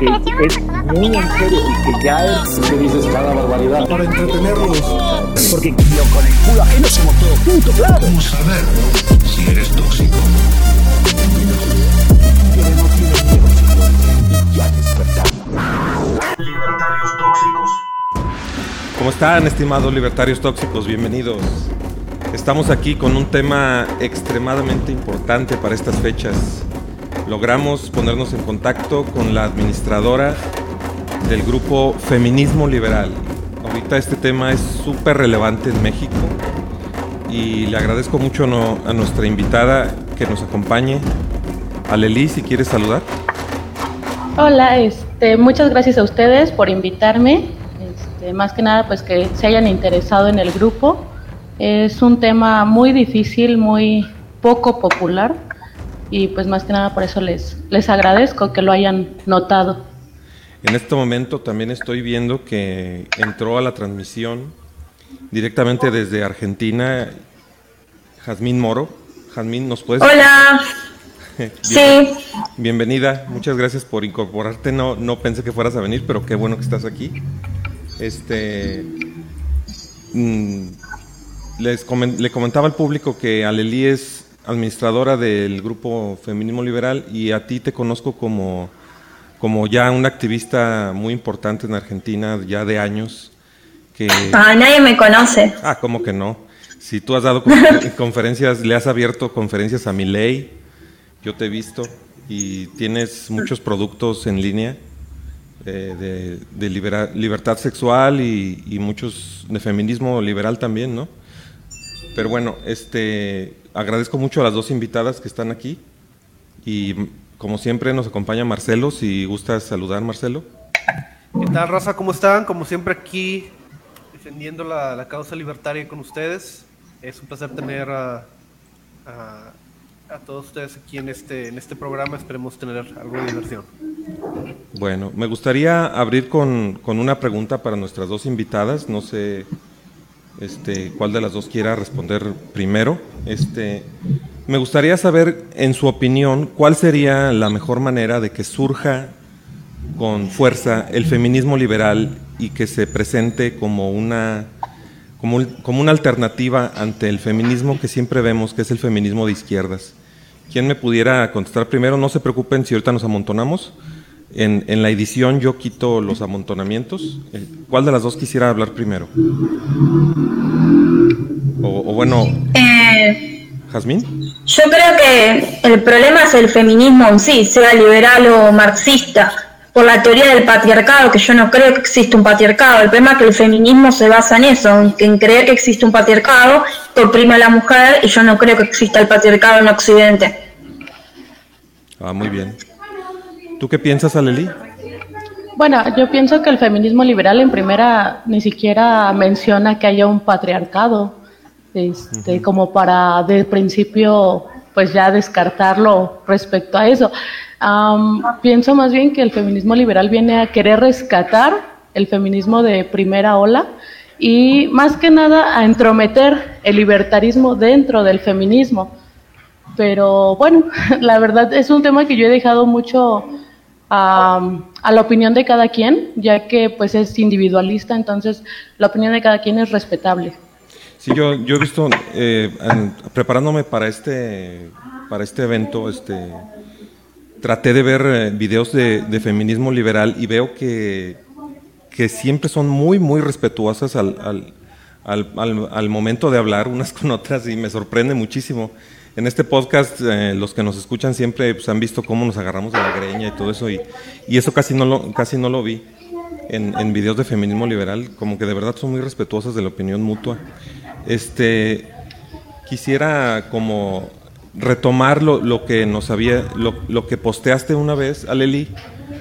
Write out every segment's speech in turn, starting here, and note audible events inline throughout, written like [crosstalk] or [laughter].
que es muy en serio y que ya es... ¿Qué dices cada barbaridad? Para entretenerlos. Porque yo con el culo ajeno somos todos puntos, claro. Vamos a ver si eres tóxico. Libertarios tóxicos. ¿Cómo están, estimados libertarios tóxicos? Bienvenidos. Estamos aquí con un tema extremadamente importante para estas fechas. Logramos ponernos en contacto con la administradora del grupo Feminismo Liberal. Ahorita este tema es súper relevante en México y le agradezco mucho a nuestra invitada que nos acompañe. Aleli, si quieres saludar. Hola, este, muchas gracias a ustedes por invitarme. Este, más que nada, pues que se hayan interesado en el grupo. Es un tema muy difícil, muy poco popular y pues más que nada por eso les, les agradezco que lo hayan notado. En este momento también estoy viendo que entró a la transmisión directamente desde Argentina Jazmín Moro. Jazmín, ¿nos puedes? Hola, [laughs] sí, Bienvenida, muchas gracias por incorporarte. No, no pensé que fueras a venir, pero qué bueno que estás aquí. Este, mm, les comen- le comentaba al público que Aleli es administradora del grupo Feminismo Liberal y a ti te conozco como, como ya una activista muy importante en Argentina, ya de años. Que, ah, nadie me conoce. Ah, ¿cómo que no? Si tú has dado confer- [laughs] conferencias, le has abierto conferencias a mi ley, yo te he visto y tienes muchos productos en línea eh, de, de libera- libertad sexual y, y muchos de feminismo liberal también, ¿no? Pero bueno, este, agradezco mucho a las dos invitadas que están aquí y mm, como siempre nos acompaña Marcelo, si gustas saludar Marcelo. ¿Qué tal, raza? ¿Cómo están? Como siempre aquí defendiendo la, la causa libertaria con ustedes. Es un placer tener a, a- a todos ustedes aquí en este, en este programa. Esperemos tener algo de diversión. Bueno, me gustaría abrir con, con una pregunta para nuestras dos invitadas. No sé este, cuál de las dos quiera responder primero. Este, me gustaría saber, en su opinión, cuál sería la mejor manera de que surja con fuerza el feminismo liberal y que se presente como una, como, como una alternativa ante el feminismo que siempre vemos, que es el feminismo de izquierdas. ¿Quién me pudiera contestar primero? No se preocupen si ahorita nos amontonamos. En, en la edición yo quito los amontonamientos. Eh, ¿Cuál de las dos quisiera hablar primero? O, o bueno, Eh, Jazmín. yo creo que el problema es el feminismo en sí, sea liberal o marxista, por la teoría del patriarcado, que yo no creo que exista un patriarcado. El problema es que el feminismo se basa en eso, en creer que existe un patriarcado que oprime a la mujer, y yo no creo que exista el patriarcado en Occidente. Ah, muy bien. ¿Tú qué piensas, Aleli? Bueno, yo pienso que el feminismo liberal en primera ni siquiera menciona que haya un patriarcado, este, como para de principio pues ya descartarlo respecto a eso. Pienso más bien que el feminismo liberal viene a querer rescatar el feminismo de primera ola y más que nada a entrometer el libertarismo dentro del feminismo. Pero bueno, [laughs] la verdad es un tema que yo he dejado mucho a, la opinión de cada quien, ya que pues es individualista, entonces la opinión de cada quien es respetable. Sí, yo, yo he visto, eh, preparándome para este, para este evento, este, traté de ver eh, videos de, de feminismo liberal y veo que, que siempre son muy, muy respetuosas al, al, al- al momento de hablar unas [laughs] con otras y me sorprende muchísimo. En este podcast, eh, los que nos escuchan siempre pues, han visto cómo nos agarramos de la greña y todo eso, y, y eso casi no lo, casi no lo vi en, en videos de feminismo liberal, como que de verdad son muy respetuosas de la opinión mutua. Este, quisiera como retomar lo, lo que nos había, lo, lo que posteaste una vez, Aleli,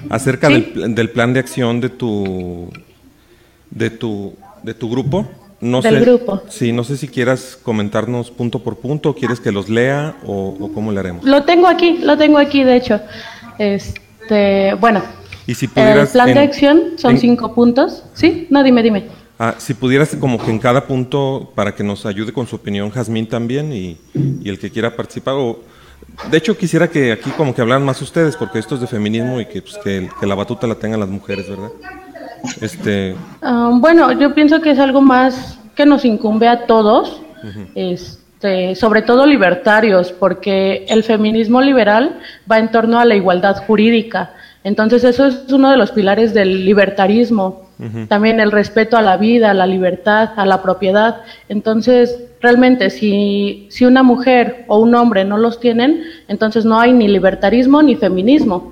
acerca Sí. del, del plan de acción de tu, de tu, de tu grupo. No Del sé, grupo. Sí, no sé si quieras comentarnos punto por punto, quieres que los lea o, o cómo le haremos. Lo tengo aquí, lo tengo aquí de hecho. Este, bueno, Y si el pudieras plan en- de acción son en- cinco puntos. ¿Sí? No, dime, dime. Ah, si pudieras como que en cada punto, para que nos ayude con su opinión Jazmín también y, y el que quiera participar, o De hecho, quisiera que aquí como que hablaran más ustedes, porque esto es de feminismo y que, pues, que, que la batuta la tengan las mujeres, ¿verdad? Este, Ah, bueno, yo pienso que es algo más que nos incumbe a todos, este, sobre todo libertarios, porque el feminismo liberal va en torno a la igualdad jurídica. Entonces eso es uno de los pilares del libertarismo. También el respeto a la vida, a la libertad, a la propiedad. Entonces, realmente, si, si una mujer o un hombre no los tienen, entonces no hay ni libertarismo ni feminismo.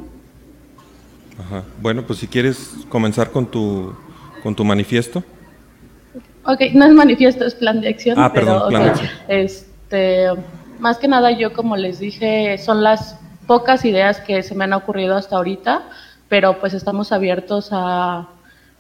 Ajá. Bueno, pues si quieres comenzar con tu, con tu manifiesto. Ok, no es manifiesto, es plan de acción. Ah, pero, perdón, plan de acción. Este, más que nada, yo como les dije, son las pocas ideas que se me han ocurrido hasta ahorita, pero pues estamos abiertos a,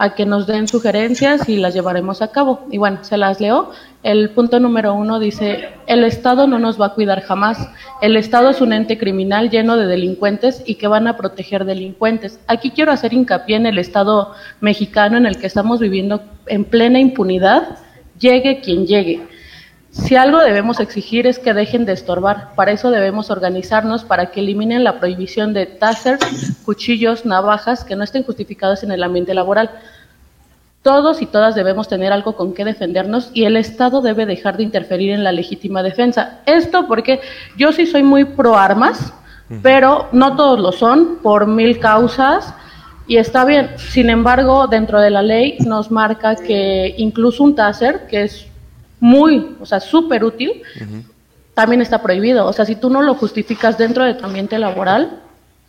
a que nos den sugerencias y las llevaremos a cabo. Y bueno, se las leo. El punto número uno dice, el Estado no nos va a cuidar jamás. El Estado es un ente criminal lleno de delincuentes y que van a proteger delincuentes. Aquí quiero hacer hincapié en el Estado mexicano en el que estamos viviendo en plena impunidad, llegue quien llegue. Si algo debemos exigir es que dejen de estorbar. Para eso debemos organizarnos para que eliminen la prohibición de tasers, cuchillos, navajas que no estén justificados en el ambiente laboral. Todos y todas debemos tener algo con que defendernos y el Estado debe dejar de interferir en la legítima defensa. Esto porque yo sí soy muy pro armas, pero no todos lo son por mil causas y está bien. Sin embargo, dentro de la ley nos marca que incluso un taser, que es muy, o sea, súper útil, también está prohibido. O sea, si tú no lo justificas dentro de tu ambiente laboral,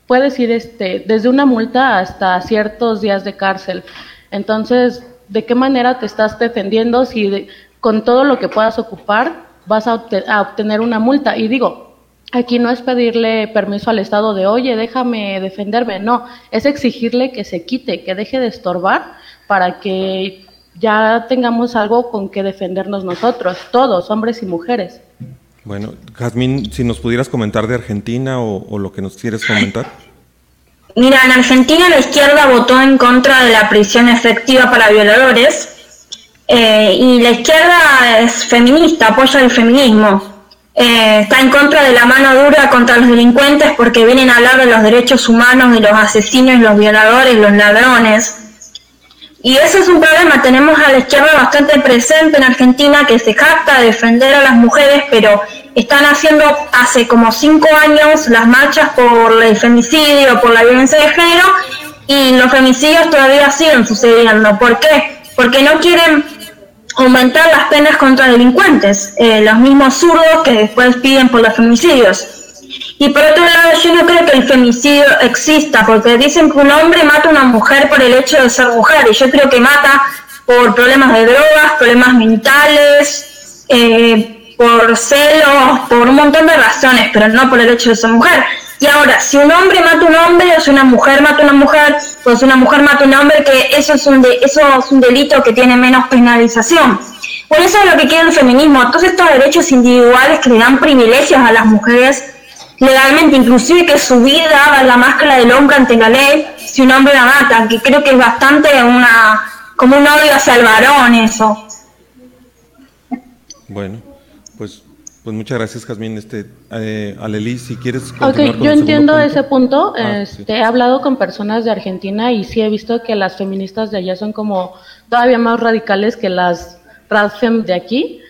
puedes ir este, desde una multa hasta ciertos días de cárcel. Entonces, ¿de qué manera te estás defendiendo si de- con todo lo que puedas ocupar vas a, obte- a obtener una multa? Y digo, aquí no es pedirle permiso al Estado de, oye, déjame defenderme. No, es exigirle que se quite, que deje de estorbar para que ya tengamos algo con que defendernos nosotros, todos, hombres y mujeres. Bueno, Jazmín, si nos pudieras comentar de Argentina o, o lo que nos quieres comentar. Mira, en Argentina la izquierda votó en contra de la prisión efectiva para violadores eh, y la izquierda es feminista, apoya el feminismo. Eh, está en contra de la mano dura contra los delincuentes porque vienen a hablar de los derechos humanos de los asesinos, los violadores, los ladrones. Y eso es un problema. Tenemos a la izquierda bastante presente en Argentina que se jacta de defender a las mujeres, pero están haciendo hace como cinco años las marchas por el femicidio, por la violencia de género, y los femicidios todavía siguen sucediendo. ¿Por qué? Porque no quieren aumentar las penas contra delincuentes, eh, los mismos zurdos que después piden por los femicidios. Y por otro lado, yo no creo que el femicidio exista, porque dicen que un hombre mata a una mujer por el hecho de ser mujer, y yo creo que mata por problemas de drogas, problemas mentales, eh, por celos, por un montón de razones, pero no por el hecho de ser mujer. Y ahora, si un hombre mata a un hombre, o si una mujer mata a una mujer, o si una mujer mata a un hombre, que eso es un, de- eso es un delito que tiene menos penalización. Por eso es lo que quiere el feminismo, todos estos derechos individuales que le dan privilegios a las mujeres legalmente, inclusive que su vida haga la máscara del hombre ante la ley si un hombre la mata, que creo que es bastante una como un odio hacia el varón eso. Bueno, pues, pues muchas gracias, Jazmín. Este, eh, Aleli, si quieres Ok, continuar con yo entiendo punto. ese punto. Ah, este, sí. He hablado con personas de Argentina y sí he visto que las feministas de allá son como todavía más radicales que las radfem de aquí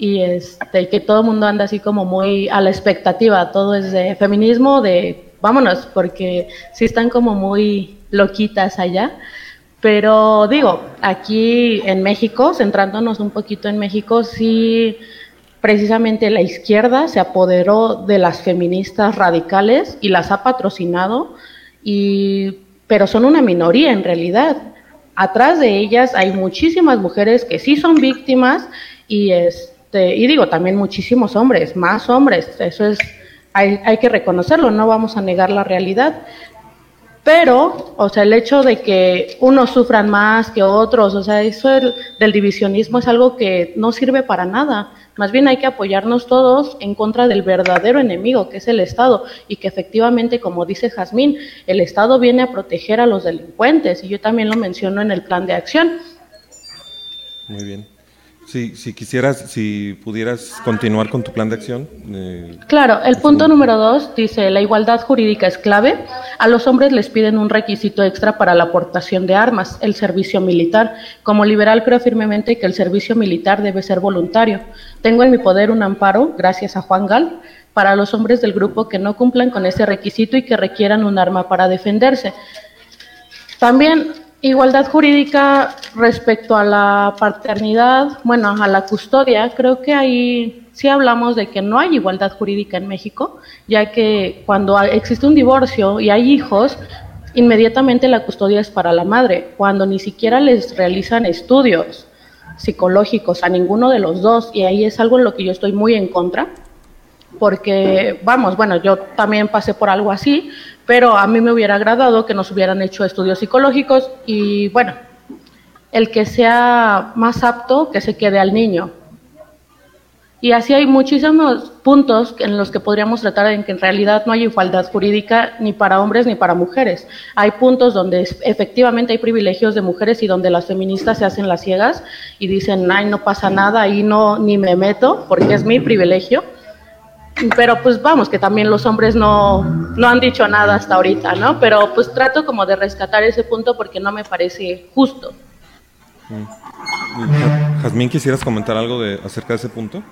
y este, que todo el mundo anda así como muy a la expectativa. Todo es de feminismo, de vámonos, porque sí están como muy loquitas allá. Pero digo, aquí en México, centrándonos un poquito en México, sí precisamente la izquierda se apoderó de las feministas radicales y las ha patrocinado, y, pero son una minoría en realidad. Atrás de ellas hay muchísimas mujeres que sí son víctimas y, este, y digo, también muchísimos hombres, más hombres, eso es, hay, hay que reconocerlo, no vamos a negar la realidad. Pero, o sea, el hecho de que unos sufran más que otros, o sea, eso del, del divisionismo es algo que no sirve para nada. Más bien hay que apoyarnos todos en contra del verdadero enemigo, que es el Estado, y que efectivamente, como dice Jazmín, el Estado viene a proteger a los delincuentes, y yo también lo menciono en el plan de acción. Muy bien. Si, si quisieras, si pudieras continuar con tu plan de acción. eh, Claro, el punto número dos dice, la igualdad jurídica es clave. A los hombres les piden un requisito extra para la aportación de armas, el servicio militar. Como liberal creo firmemente que el servicio militar debe ser voluntario. Tengo en mi poder un amparo, gracias a Juan Gal, para los hombres del grupo que no cumplan con ese requisito y que requieran un arma para defenderse. También igualdad jurídica respecto a la paternidad, bueno, a la custodia, creo que ahí sí hablamos de que no hay igualdad jurídica en México, ya que cuando existe un divorcio y hay hijos, inmediatamente la custodia es para la madre, cuando ni siquiera les realizan estudios psicológicos a ninguno de los dos, y ahí es algo en lo que yo estoy muy en contra porque, vamos, bueno, yo también pasé por algo así, pero a mí me hubiera agradado que nos hubieran hecho estudios psicológicos y, bueno, el que sea más apto, que se quede al niño. Y así hay muchísimos puntos en los que podríamos tratar en que en realidad no hay igualdad jurídica ni para hombres ni para mujeres. Hay puntos donde efectivamente hay privilegios de mujeres y donde las feministas se hacen las ciegas y dicen, ay, no pasa nada, ahí no, ni me meto porque es mi privilegio. Pero pues vamos, que también los hombres no, no han dicho nada hasta ahorita, ¿no? Pero pues trato como de rescatar ese punto porque no me parece justo. Ja- Jazmín, ¿quisieras comentar algo de, acerca de ese punto?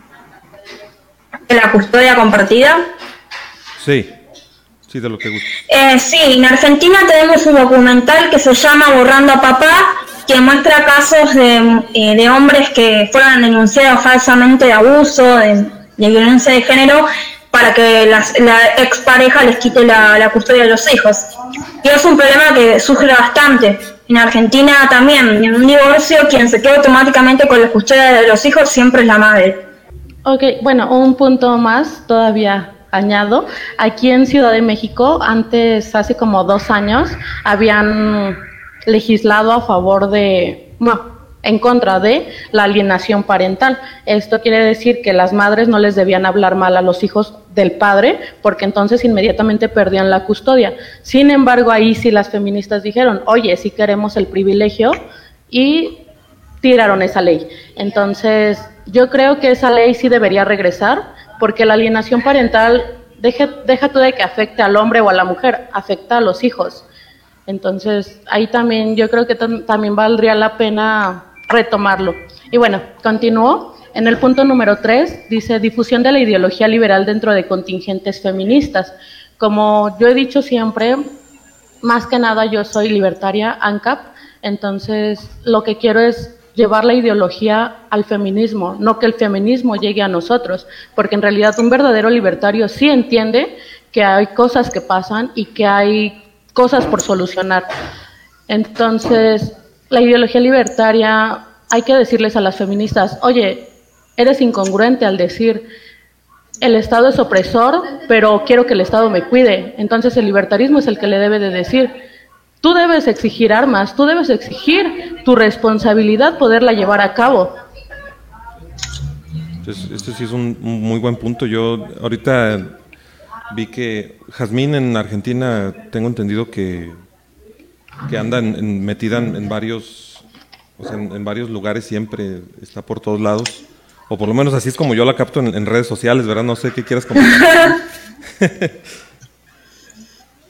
de la custodia compartida. Sí, sí, de lo que gusta. Eh, sí, en Argentina tenemos un documental que se llama Borrando a Papá, que muestra casos de, eh, de hombres que fueron denunciados falsamente de abuso, de, de violencia de género, para que las- la expareja les quite la, custodia de los hijos. Y es un problema que surge bastante. En Argentina también, en un divorcio, quien se queda automáticamente con la custodia de los hijos siempre es la madre. Ok, bueno, un punto más todavía añado. Aquí en Ciudad de México, antes, hace como dos años, habían legislado a favor de, bueno, en contra de la alienación parental. Esto quiere decir que las madres no les debían hablar mal a los hijos del padre, porque entonces inmediatamente perdían la custodia. Sin embargo, ahí sí las feministas dijeron, oye, sí queremos el privilegio y tiraron esa ley. Entonces, yo creo que esa ley sí debería regresar, porque la alienación parental, deje- deja tú de que afecte al hombre o a la mujer, afecta a los hijos. Entonces, ahí también yo creo que tam- también valdría la pena retomarlo. Y bueno, continúo. En el punto número 3 dice difusión de la ideología liberal dentro de contingentes feministas. Como yo he dicho siempre, más que nada yo soy libertaria, ANCAP, entonces lo que quiero es llevar la ideología al feminismo, no que el feminismo llegue a nosotros, porque en realidad un verdadero libertario sí entiende que hay cosas que pasan y que hay cosas por solucionar. Entonces, la ideología libertaria, hay que decirles a las feministas, oye, eres incongruente al decir, el Estado es opresor, pero quiero que el Estado me cuide. Entonces el libertarismo es el que le debe de decir, tú debes exigir armas, tú debes exigir tu responsabilidad poderla llevar a cabo. Este sí es un muy buen punto. Yo ahorita vi que Jazmín en Argentina, tengo entendido que, que anda en- en- metida en, en varios, o sea, en, varios lugares siempre, está por todos lados. O por lo menos así es como yo la capto en, redes sociales, ¿verdad? No sé qué quieras [laughs] comentar.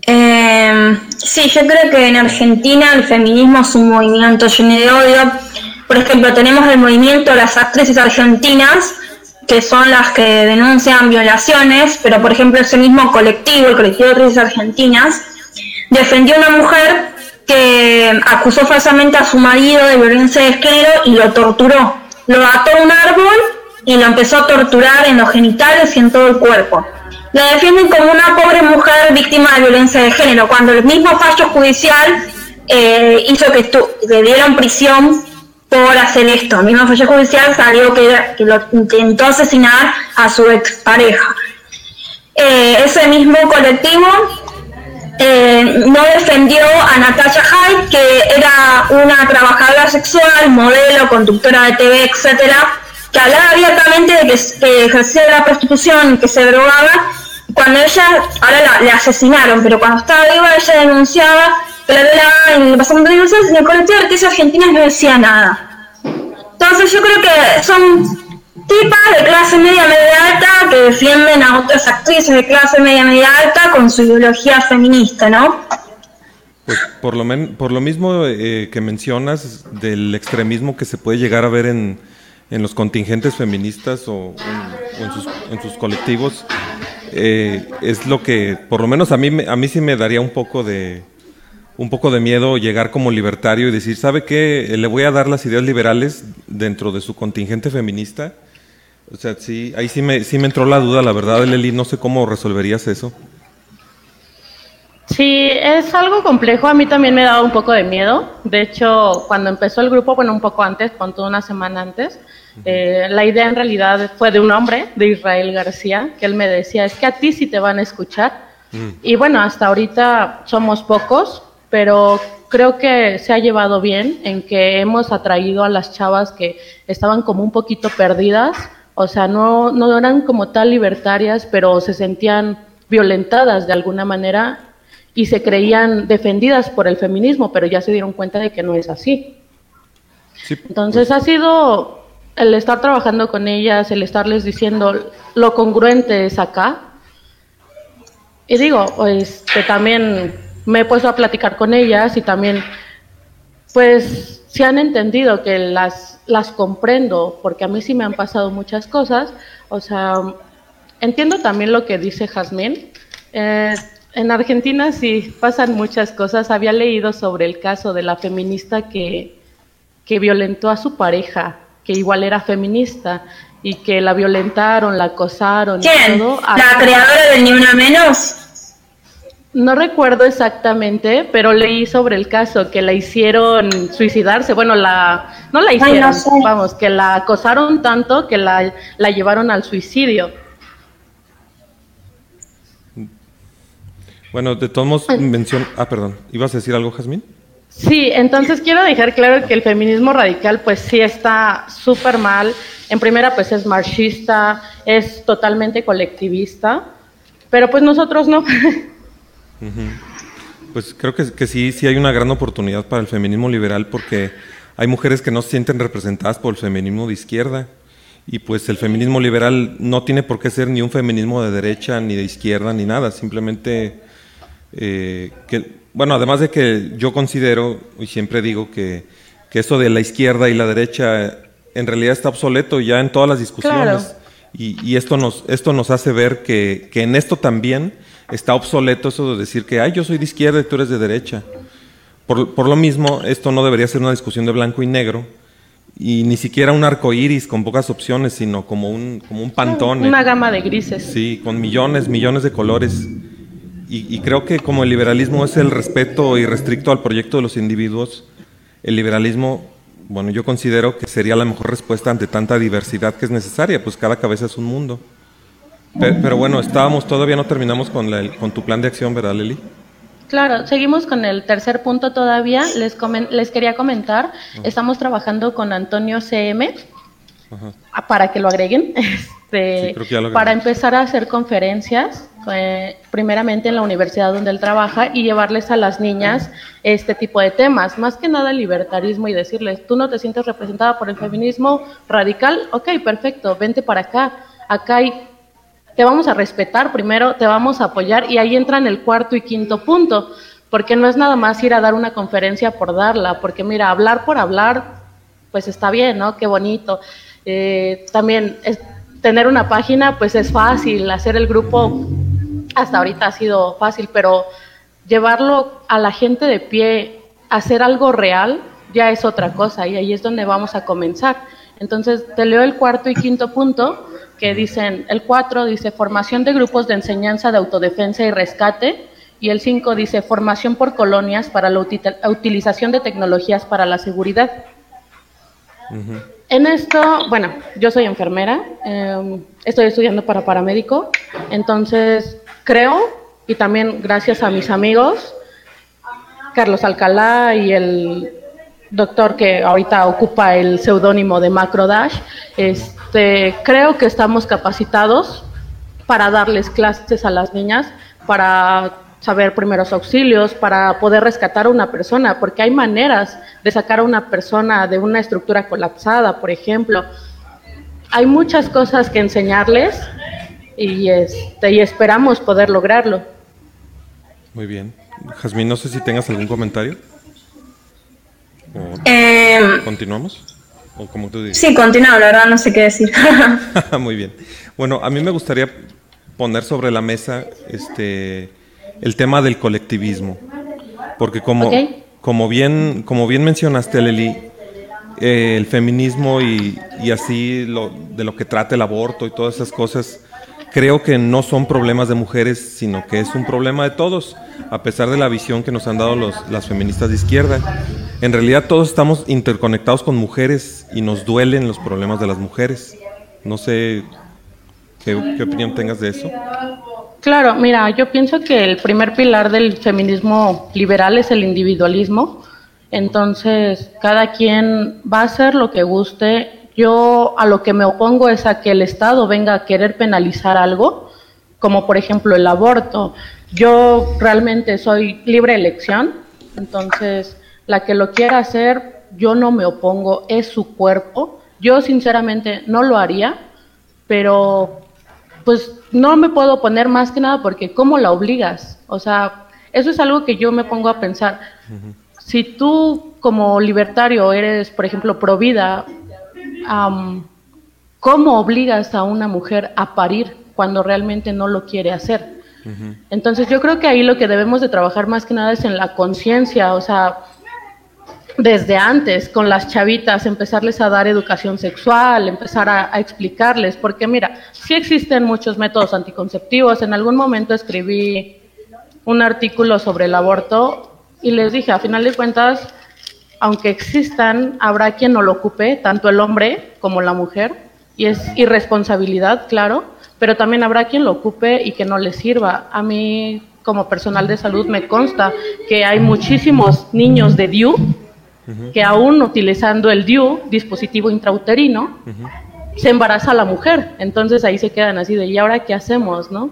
Eh, sí, yo creo que en Argentina el feminismo es un movimiento lleno de odio. Por ejemplo, tenemos el movimiento Las Actrices Argentinas, que son las que denuncian violaciones, pero por ejemplo ese mismo colectivo, el colectivo de actrices argentinas, defendió a una mujer que acusó falsamente a su marido de violencia de género y lo torturó. Lo ató a un árbol y lo empezó a torturar en los genitales y en todo el cuerpo. La defienden como una pobre mujer víctima de violencia de género, cuando el mismo fallo judicial eh, hizo que, que dieran prisión por hacer esto. El mismo fallo judicial salió que, que lo intentó asesinar a su expareja. Eh, ese mismo colectivo eh, no defendió a Natasha Hyde, que era una trabajadora sexual, modelo, conductora de TV, etcétera, que hablaba abiertamente de que, que ejercía la prostitución que se drogaba. Cuando ella, ahora la, la asesinaron, pero cuando estaba viva ella denunciaba, bla, bla, bla, y le pasaron denuncias y el colectivo de artistas argentinas no decía nada. Entonces yo creo que son tipas de clase media media alta que defienden a otras actrices de clase media media alta con su ideología feminista, ¿no? Pues por lo, men- por lo mismo eh, que mencionas del extremismo que se puede llegar a ver en, en los contingentes feministas o, en, sus, colectivos, eh, es lo que, por lo menos a mí, a mí sí me daría un poco de un poco de miedo llegar como libertario y decir, ¿sabe qué? Le voy a dar las ideas liberales dentro de su contingente feminista. O sea, sí, ahí sí me, sí me entró la duda, la verdad, Leli, no sé cómo resolverías eso. Sí, es algo complejo. A mí también me daba un poco de miedo. De hecho, cuando empezó el grupo, bueno, un poco antes, cuanto una semana antes, eh, la idea en realidad fue de un hombre, de Israel García, que él me decía, es que a ti sí te van a escuchar. Y bueno, hasta ahorita somos pocos, pero creo que se ha llevado bien en que hemos atraído a las chavas que estaban como un poquito perdidas, o sea, no, no eran como tal libertarias, pero se sentían violentadas de alguna manera y se creían defendidas por el feminismo, pero ya se dieron cuenta de que no es así. Sí, Entonces ha sido el estar trabajando con ellas, el estarles diciendo lo congruente es acá. Y digo, pues que también me he puesto a platicar con ellas y también, pues, se han entendido que las, las comprendo, porque a mí sí me han pasado muchas cosas. O sea, entiendo también lo que dice Jazmín. Eh, en Argentina sí pasan muchas cosas. Había leído sobre el caso de la feminista que, que violentó a su pareja, que igual era feminista, y que la violentaron, la acosaron y ¿Quién? todo. ¿La creadora del Ni Una Menos? No recuerdo exactamente, pero leí sobre el caso que la hicieron suicidarse. Bueno, la no la Ay, no hicieron, sé. vamos, que la acosaron tanto que la, la llevaron al suicidio. Bueno, de todos modos, mención... Ah, perdón. ¿Ibas a decir algo, Jazmín? Sí, entonces quiero dejar claro que el feminismo radical pues sí está súper mal. En primera pues es marxista, es totalmente colectivista, pero pues nosotros no. [laughs] Pues creo que, que sí, sí hay una gran oportunidad para el feminismo liberal porque hay mujeres que no se sienten representadas por el feminismo de izquierda. Y pues el feminismo liberal no tiene por qué ser ni un feminismo de derecha, ni de izquierda, ni nada. Simplemente eh, que, bueno, además de que yo considero, y siempre digo que, que eso de la izquierda y la derecha en realidad está obsoleto ya en todas las discusiones. Claro. Y, y esto, nos, esto nos hace ver que, que en esto también está obsoleto eso de decir que, ay, yo soy de izquierda y tú eres de derecha. Por, por lo mismo, esto no debería ser una discusión de blanco y negro, y ni siquiera un arco iris con pocas opciones, sino como un, como un pantone. Una gama de grises. Sí, con millones, millones de colores. Y, y creo que como el liberalismo es el respeto irrestricto al proyecto de los individuos, el liberalismo, bueno, yo considero que sería la mejor respuesta ante tanta diversidad que es necesaria, pues cada cabeza es un mundo. Pe- Pero, bueno, estábamos, todavía no terminamos con, la- con tu plan de acción, ¿verdad, Leli? Claro, seguimos con el tercer punto todavía. Les, comen- les quería comentar, estamos trabajando con Antonio CM para que lo agreguen, [laughs] este, Sí, lo para empezar a hacer conferencias, eh, primeramente en la universidad donde él trabaja y llevarles a las niñas este tipo de temas, más que nada libertarismo y decirles, tú no te sientes representada por el feminismo radical, ok, perfecto, vente para acá, acá hay te vamos a respetar primero, te vamos a apoyar y ahí entran el cuarto y quinto punto, porque no es nada más ir a dar una conferencia por darla, porque mira, hablar por hablar, pues está bien, ¿no? Qué bonito. Eh, también es- tener una página, pues es fácil, hacer el grupo hasta ahorita ha sido fácil, pero llevarlo a la gente de pie, hacer algo real, ya es otra cosa y ahí es donde vamos a comenzar. Entonces, te leo el cuarto y quinto punto que dicen, el cuatro dice formación de grupos de enseñanza de autodefensa y rescate y el cinco dice formación por colonias para la uti- utilización de tecnologías para la seguridad. En esto, bueno, yo soy enfermera, eh, estoy estudiando para paramédico, entonces creo, y también gracias a mis amigos, Carlos Alcalá y el doctor que ahorita ocupa el seudónimo de Macrodash, este, creo que estamos capacitados para darles clases a las niñas, para saber primeros auxilios, para poder rescatar a una persona, porque hay maneras de sacar a una persona de una estructura colapsada, por ejemplo. Hay muchas cosas que enseñarles y, este, y esperamos poder lograrlo. Muy bien. Jazmín, no sé si tengas algún comentario. ¿O Eh, ¿Continuamos? ¿O como tú dices? sí, continúa, la verdad no sé qué decir. [laughs] [laughs] Muy bien. Bueno, a mí me gustaría poner sobre la mesa este el tema del colectivismo. Porque como, como, bien, como bien mencionaste, Leli, eh, el feminismo y, y así lo, de lo que trata el aborto y todas esas cosas, creo que no son problemas de mujeres, sino que es un problema de todos, a pesar de la visión que nos han dado los, las feministas de izquierda. En realidad todos estamos interconectados con mujeres y nos duelen los problemas de las mujeres. No sé qué, opinión tengas de eso. Claro, mira, yo pienso que el primer pilar del feminismo liberal es el individualismo. Entonces, cada quien va a hacer lo que guste. Yo a lo que me opongo es a que el Estado venga a querer penalizar algo, como por ejemplo el aborto. Yo realmente soy libre elección, entonces la que lo quiera hacer, yo no me opongo, es su cuerpo. Yo sinceramente no lo haría, pero pues no me puedo poner más que nada porque ¿cómo la obligas? O sea, eso es algo que yo me pongo a pensar. Si tú como libertario eres, por ejemplo, pro vida, ¿cómo obligas a una mujer a parir cuando realmente no lo quiere hacer? Entonces yo creo que ahí lo que debemos de trabajar más que nada es en la conciencia, o sea, desde antes con las chavitas, empezarles a dar educación sexual, empezar a, explicarles, porque mira, sí existen muchos métodos anticonceptivos. En algún momento escribí un artículo sobre el aborto y les dije, a final de cuentas, aunque existan, habrá quien no lo ocupe, tanto el hombre como la mujer, y es irresponsabilidad, claro, pero también habrá quien lo ocupe y que no le sirva. A mí, como personal de salud, me consta que hay muchísimos niños de DIU que aún utilizando el DIU, dispositivo intrauterino, se embaraza a la mujer. Entonces ahí se quedan así de, ¿y ahora qué hacemos, no?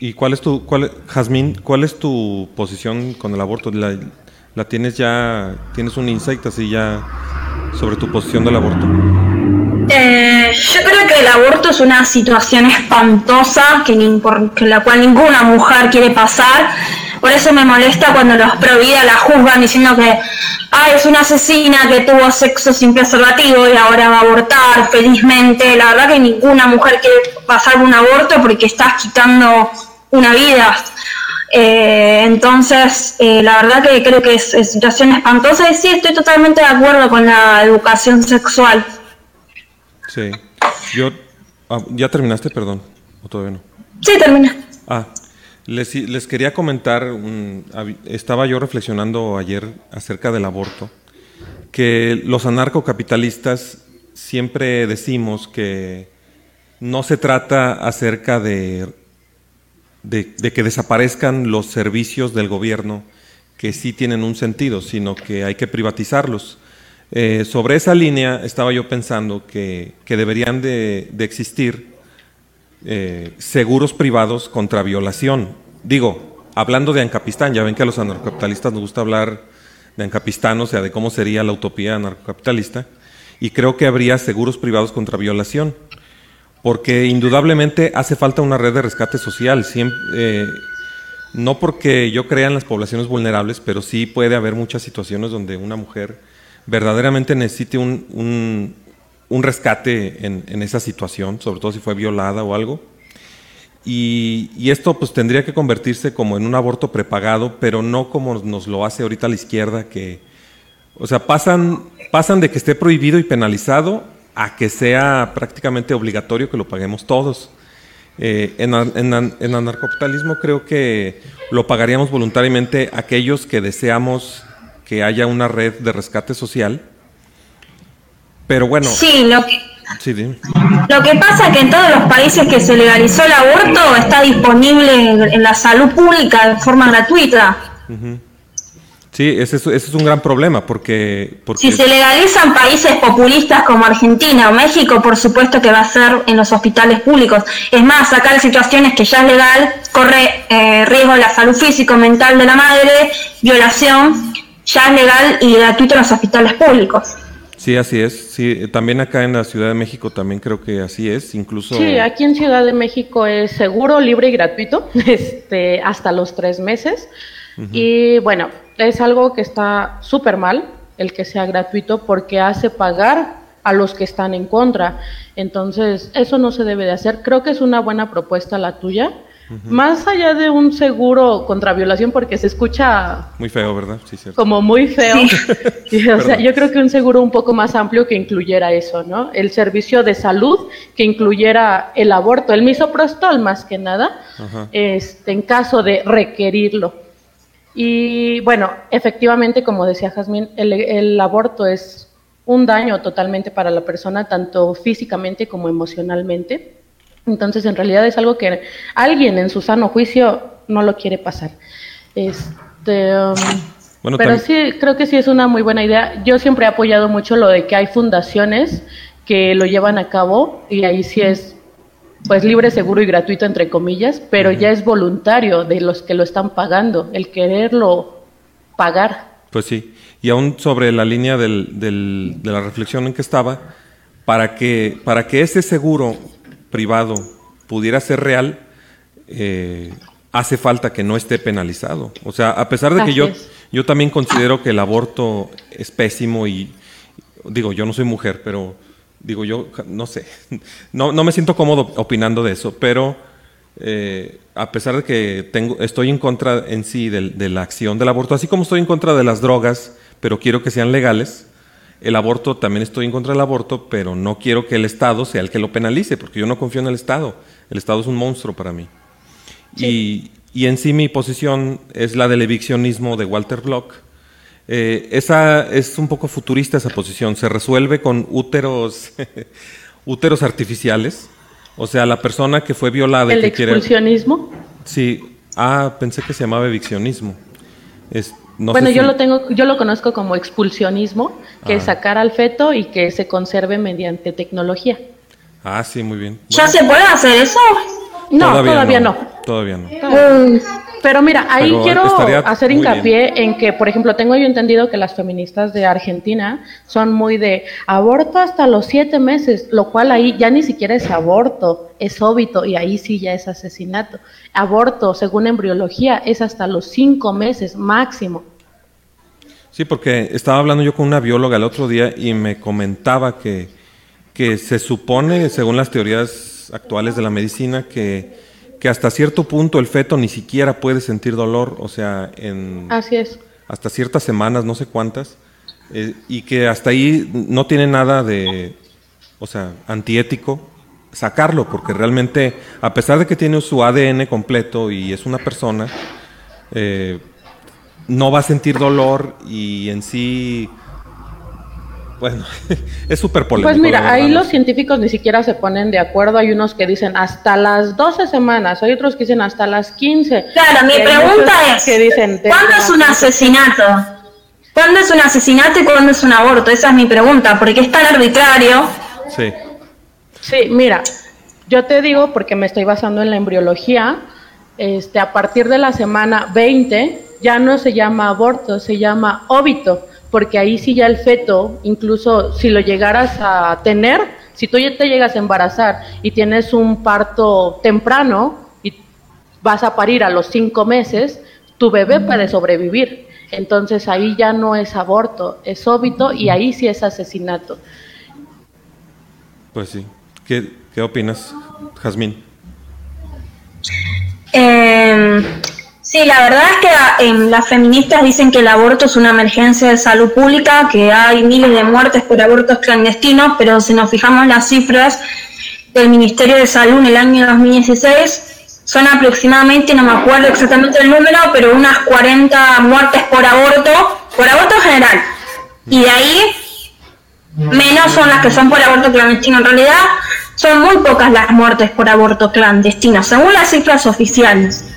¿Y cuál es tu, cuál, Jazmín, cuál es tu posición con el aborto? ¿La, la tienes ya, tienes un insight así ya sobre tu posición del aborto? Eh, yo creo que el aborto es una situación espantosa que, ni por que la cual ninguna mujer quiere pasar. Por eso me molesta cuando los pro vida la juzgan diciendo que ah, es una asesina que tuvo sexo sin preservativo y ahora va a abortar felizmente. La verdad que ninguna mujer quiere pasar un aborto porque estás quitando una vida. Eh, entonces, eh, la verdad que creo que es, es situación espantosa y sí, estoy totalmente de acuerdo con la educación sexual. Sí. Yo, ah, ¿ya terminaste? Perdón. ¿O todavía no? Sí, termina. Ah, les, quería comentar, estaba yo reflexionando ayer acerca del aborto, que los anarcocapitalistas siempre decimos que no se trata acerca de, que desaparezcan los servicios del gobierno que sí tienen un sentido, sino que hay que privatizarlos. Eh, sobre esa línea estaba yo pensando que, deberían de, de existir eh, seguros privados contra violación. Digo, hablando de Ancapistán, ya ven que a los anarcocapitalistas nos gusta hablar de Ancapistán, o sea, de cómo sería la utopía anarcocapitalista, y creo que habría seguros privados contra violación, porque indudablemente hace falta una red de rescate social, eh, no porque yo crea en las poblaciones vulnerables, pero sí puede haber muchas situaciones donde una mujer verdaderamente necesite un- un rescate en, esa situación, sobre todo si fue violada o algo. Y, esto pues tendría que convertirse como en un aborto prepagado, pero no como nos lo hace ahorita la izquierda, que, o sea, pasan, pasan de que esté prohibido y penalizado a que sea prácticamente obligatorio que lo paguemos todos. Eh, en, en en anarcocapitalismo creo que lo pagaríamos voluntariamente aquellos que deseamos que haya una red de rescate social. Pero bueno, Sí, lo que, sí, dime. lo que pasa es que en todos los países que se legalizó el aborto está disponible en, la salud pública de forma gratuita. Sí, ese es, ese es un gran problema porque... porque Si se legaliza en países populistas como Argentina o México, por supuesto que va a ser en los hospitales públicos. Es más, acá en situaciones que ya es legal, corre eh, riesgo la salud físico mental de la madre, violación, ya es legal y gratuito en los hospitales públicos. Sí, así es. Sí, también acá en la Ciudad de México también creo que así es. Incluso... Sí, aquí en Ciudad de México es seguro, libre y gratuito, [laughs] este, hasta los tres meses. Y bueno, es algo que está súper mal el que sea gratuito porque hace pagar a los que están en contra. Entonces, eso no se debe de hacer. Creo que es una buena propuesta la tuya. Más allá de un seguro contra violación, porque se escucha Muy feo, ¿verdad? Sí, cierto. como muy feo. [laughs] O sea, yo creo que un seguro un poco más amplio que incluyera eso, ¿no? El servicio de salud que incluyera el aborto, el misoprostol más que nada, este, en caso de requerirlo. Y bueno, efectivamente, como decía Jazmín, el, el aborto es un daño totalmente para la persona, tanto físicamente como emocionalmente. Entonces, en realidad es algo que alguien en su sano juicio no lo quiere pasar. Este, um, Bueno, pero sí, creo que sí es una muy buena idea. Yo siempre he apoyado mucho lo de que hay fundaciones que lo llevan a cabo y ahí sí es pues libre, seguro y gratuito entre comillas, pero ya es voluntario de los que lo están pagando, el quererlo pagar. Pues sí. Y aún sobre la línea del, del- de la reflexión en que estaba, para que, para que ese seguro privado pudiera ser real, eh, hace falta que no esté penalizado. O sea, a pesar de que yo, es. yo también considero que el aborto es pésimo y digo, yo no soy mujer, pero digo yo, no sé, [laughs] no, no me siento cómodo opinando de eso, pero eh, a pesar de que tengo, estoy en contra en sí del- de, la acción del aborto, así como estoy en contra de las drogas, pero quiero que sean legales, el aborto también estoy en contra del aborto, pero no quiero que el Estado sea el que lo penalice, porque yo no confío en el Estado. El Estado es un monstruo para mí. Y, y en sí mi posición es la del eviccionismo de Walter Block. Eh, esa es un poco futurista esa posición. Se resuelve con úteros, [laughs] úteros artificiales. O sea, la persona que fue violada y El que quiere. expulsionismo. Sí. Ah, pensé que se llamaba eviccionismo. Es- no bueno, yo si- lo tengo, yo lo conozco como expulsionismo, que es sacar al feto y que se conserve mediante tecnología. Ah, sí, muy bien. ¿Ya se puede hacer eso? No, todavía, no. Todavía no. Uy, Pero mira, ahí Pero quiero hacer hincapié en que, por ejemplo, tengo yo entendido que las feministas de Argentina son muy de aborto hasta los siete meses, lo cual ahí ya ni siquiera es aborto, es óbito y ahí sí ya es asesinato. Aborto, según embriología, es hasta los cinco meses máximo. Sí, porque estaba hablando yo con una bióloga el otro día y me comentaba que, que se supone, según las teorías actuales de la medicina, que, que hasta cierto punto el feto ni siquiera puede sentir dolor, o sea, en Así es. hasta ciertas semanas, no sé cuántas, eh, y que hasta ahí no tiene nada de, o sea, antiético sacarlo, porque realmente, a pesar de que tiene su ADN completo y es una persona, eh, no va a sentir dolor y en sí, bueno, [laughs] es súper polémico. Pues mira, ahí los científicos ni siquiera se ponen de acuerdo. Hay unos que dicen hasta las 12 semanas, hay otros que dicen hasta las 15. Claro, mi pregunta es, que dicen, ¿cuándo es un 15. asesinato? ¿Cuándo es un asesinato y cuándo es un aborto? Esa es mi pregunta, porque es tan arbitrario. Sí, Sí, mira, yo te digo porque me estoy basando en la embriología. Este, a partir de la semana 20 ya no se llama aborto, se llama óbito, porque ahí sí ya el feto, incluso si lo llegaras a tener, si tú ya te llegas a embarazar y tienes un parto temprano y vas a parir a los cinco meses, tu bebé puede sobrevivir. Entonces ahí ya no es aborto, es óbito y ahí sí es asesinato. pues sí. ¿Qué, qué opinas, Jazmín? Eh, sí, la verdad es que eh, las feministas dicen que el aborto es una emergencia de salud pública, que hay miles de muertes por abortos clandestinos, pero si nos fijamos las cifras del Ministerio de Salud en el año 2016, son aproximadamente, no me acuerdo exactamente el número, pero unas 40 muertes por aborto, por aborto general. Y de ahí menos son las que son por aborto clandestino. En realidad son muy pocas las muertes por aborto clandestino, según las cifras oficiales.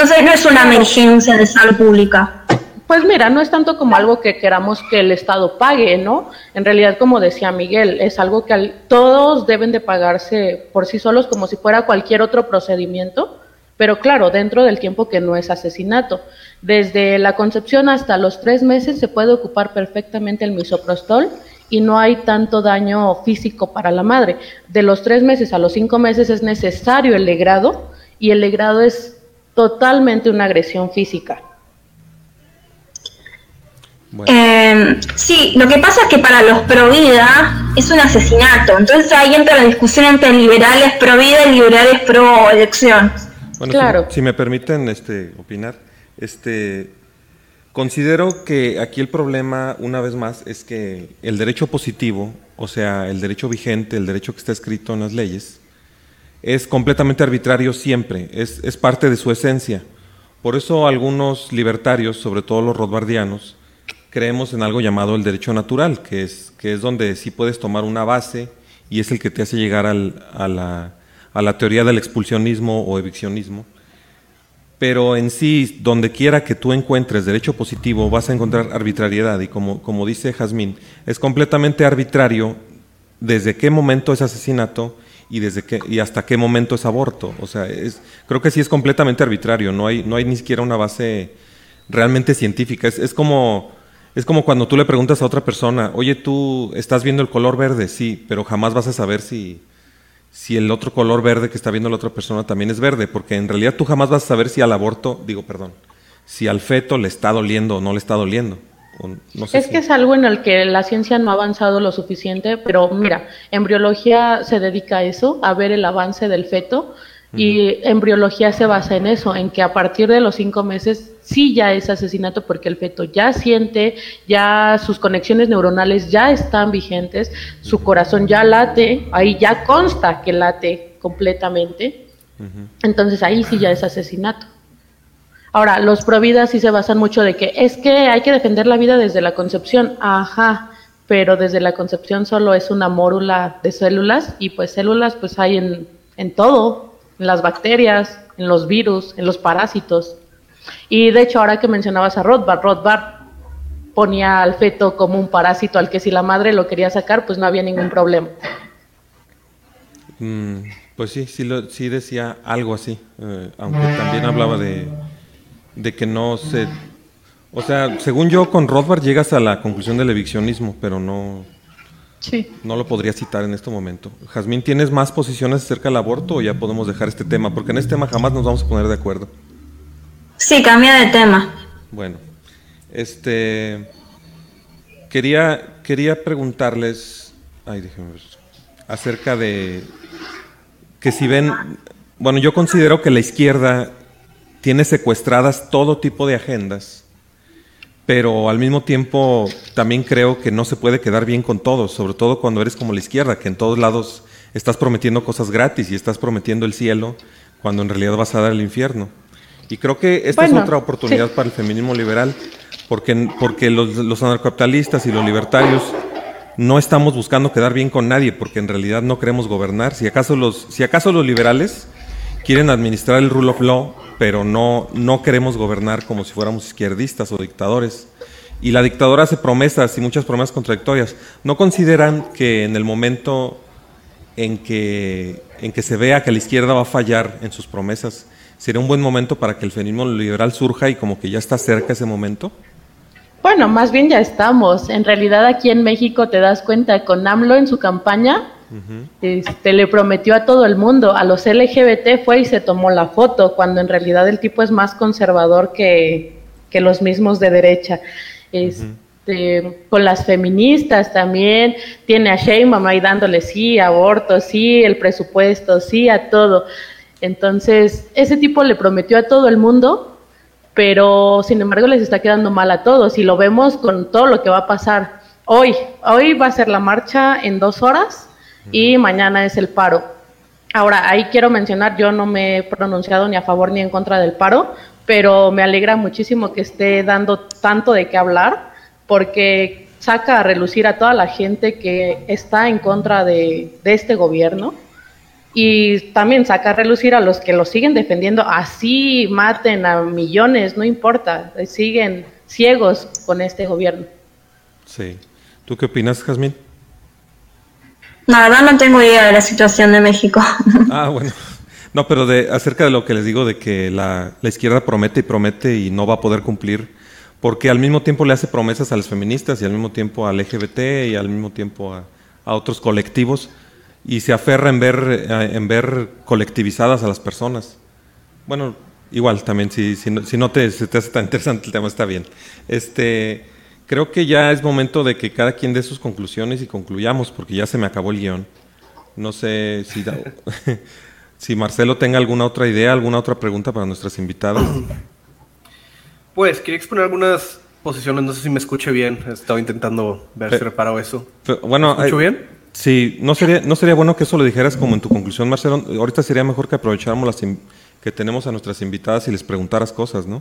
Entonces no es una emergencia de salud pública. Pues mira, no es tanto como algo que queramos que el Estado pague, ¿no? En realidad, como decía Miguel, es algo que al- todos deben de pagarse por sí solos como si fuera cualquier otro procedimiento, pero claro, dentro del tiempo que no es asesinato. Desde la concepción hasta los tres meses se puede ocupar perfectamente el misoprostol y no hay tanto daño físico para la madre. De los tres meses a los cinco meses es necesario el legrado y el legrado es totalmente una agresión física. Bueno, Eh, sí, lo que pasa es que para los pro vida es un asesinato. Entonces ahí entra la discusión entre liberales pro vida y liberales pro elección. Bueno, Claro. si, si me permiten este, opinar, este, considero que aquí el problema, una vez más, es que el derecho positivo, o sea, el derecho vigente, el derecho que está escrito en las leyes, es completamente arbitrario siempre, es, es parte de su esencia. Por eso algunos libertarios, sobre todo los rothbardianos, creemos en algo llamado el derecho natural, que es, que es donde sí puedes tomar una base y es el que te hace llegar al- a, la, a la teoría del expulsionismo o eviccionismo. Pero en sí, donde quiera que tú encuentres derecho positivo, vas a encontrar arbitrariedad. Y como, como dice Jazmín, es completamente arbitrario desde qué momento es asesinato y, desde qué, y hasta qué momento es aborto. O sea, es, creo que sí es completamente arbitrario. No hay, no hay ni siquiera una base realmente científica. Es, es como, es como cuando tú le preguntas a otra persona, oye, tú estás viendo el color verde, sí, pero jamás vas a saber si, si el otro color verde que está viendo la otra persona también es verde, porque en realidad tú jamás vas a saber si al aborto, digo, perdón, si al feto le está doliendo o no le está doliendo. O no sé Es si- que es algo en el que la ciencia no ha avanzado lo suficiente, pero mira, embriología se dedica a eso, a ver el avance del feto, y embriología se basa en eso, en que a partir de los cinco meses sí ya es asesinato porque el feto ya siente, ya sus conexiones neuronales ya están vigentes, su corazón ya late, ahí ya consta que late completamente, entonces ahí sí ya es asesinato. Ahora, los providas sí se basan mucho de que es que hay que defender la vida desde la concepción. Ajá, pero desde la concepción solo es una mórula de células y pues células pues hay en, en todo, en las bacterias, en los virus, en los parásitos. Y de hecho, ahora que mencionabas a Rothbard, Rothbard ponía al feto como un parásito al que si la madre lo quería sacar, pues no había ningún problema. Mm, pues sí, sí, lo- sí decía algo así, eh, aunque también hablaba de, de que no se... O sea, según yo, con Rothbard llegas a la conclusión del eviccionismo, pero no, Sí. no lo podría citar en este momento. Jazmín, ¿tienes más posiciones acerca del aborto o ya podemos dejar este tema? Porque en este tema jamás nos vamos a poner de acuerdo. Sí, cambia de tema. Bueno, este quería quería preguntarles, ay, déjenme ver, acerca de que si ven, bueno, yo considero que la izquierda tiene secuestradas todo tipo de agendas, pero al mismo tiempo también creo que no se puede quedar bien con todos, sobre todo cuando eres como la izquierda, que en todos lados estás prometiendo cosas gratis y estás prometiendo el cielo cuando en realidad vas a dar el infierno. Y creo que esta Bueno, es otra oportunidad sí. para el feminismo liberal, porque, porque los, los anarcocapitalistas y los libertarios no estamos buscando quedar bien con nadie, porque en realidad no queremos gobernar. Si acaso los, si acaso los liberales quieren administrar el rule of law, pero no, no queremos gobernar como si fuéramos izquierdistas o dictadores. Y la dictadura hace promesas y muchas promesas contradictorias. ¿No consideran que en el momento en que, en que se vea que la izquierda va a fallar en sus promesas, sería un buen momento para que el feminismo liberal surja y como que ya está cerca ese momento? Bueno, más bien ya estamos. En realidad aquí en México te das cuenta, con AMLO en su campaña, este, le prometió a todo el mundo, a los LGBT fue y se tomó la foto, cuando en realidad el tipo es más conservador que, que los mismos de derecha. Este, Con las feministas también, tiene a Sheinbaum ahí dándole sí, aborto, sí, el presupuesto, sí, a todo. Entonces, ese tipo le prometió a todo el mundo, pero sin embargo les está quedando mal a todos y lo vemos con todo lo que va a pasar hoy. Hoy va a ser la marcha en dos horas y mañana es el paro. Ahora, ahí quiero mencionar, yo no me he pronunciado ni a favor ni en contra del paro, pero me alegra muchísimo que esté dando tanto de qué hablar, porque saca a relucir a toda la gente que está en contra de, de este gobierno y también saca a relucir a los que lo siguen defendiendo, así maten a millones, no importa, siguen ciegos con este gobierno. Sí. ¿Tú qué opinas, Jazmín? La verdad no tengo idea de la situación de México. [laughs] Ah, bueno. No, pero de, acerca de lo que les digo de que la, la izquierda promete y promete y no va a poder cumplir, porque al mismo tiempo le hace promesas a las feministas y al mismo tiempo al LGBT y al mismo tiempo a, a otros colectivos y se aferra en ver, eh, en ver colectivizadas a las personas. Bueno, igual también, si, si, no, si no te, se te hace tan interesante el tema, está bien. Este, creo que ya es momento de que cada quien dé sus conclusiones y concluyamos, porque ya se me acabó el guion. No sé si, da- [laughs] si Marcelo tenga alguna otra idea, alguna otra pregunta para nuestras invitadas. [clears throat] Pues quería exponer algunas posiciones, no sé si me escuche bien, estaba intentando ver si Eh, reparo eso. Fe- Bueno, ¿Me escucho ay, bien? Sí, no sería, no sería bueno que eso lo dijeras como en tu conclusión, Marcelo. Ahorita sería mejor que aprovecháramos las que tenemos a nuestras invitadas y les preguntaras cosas, ¿no?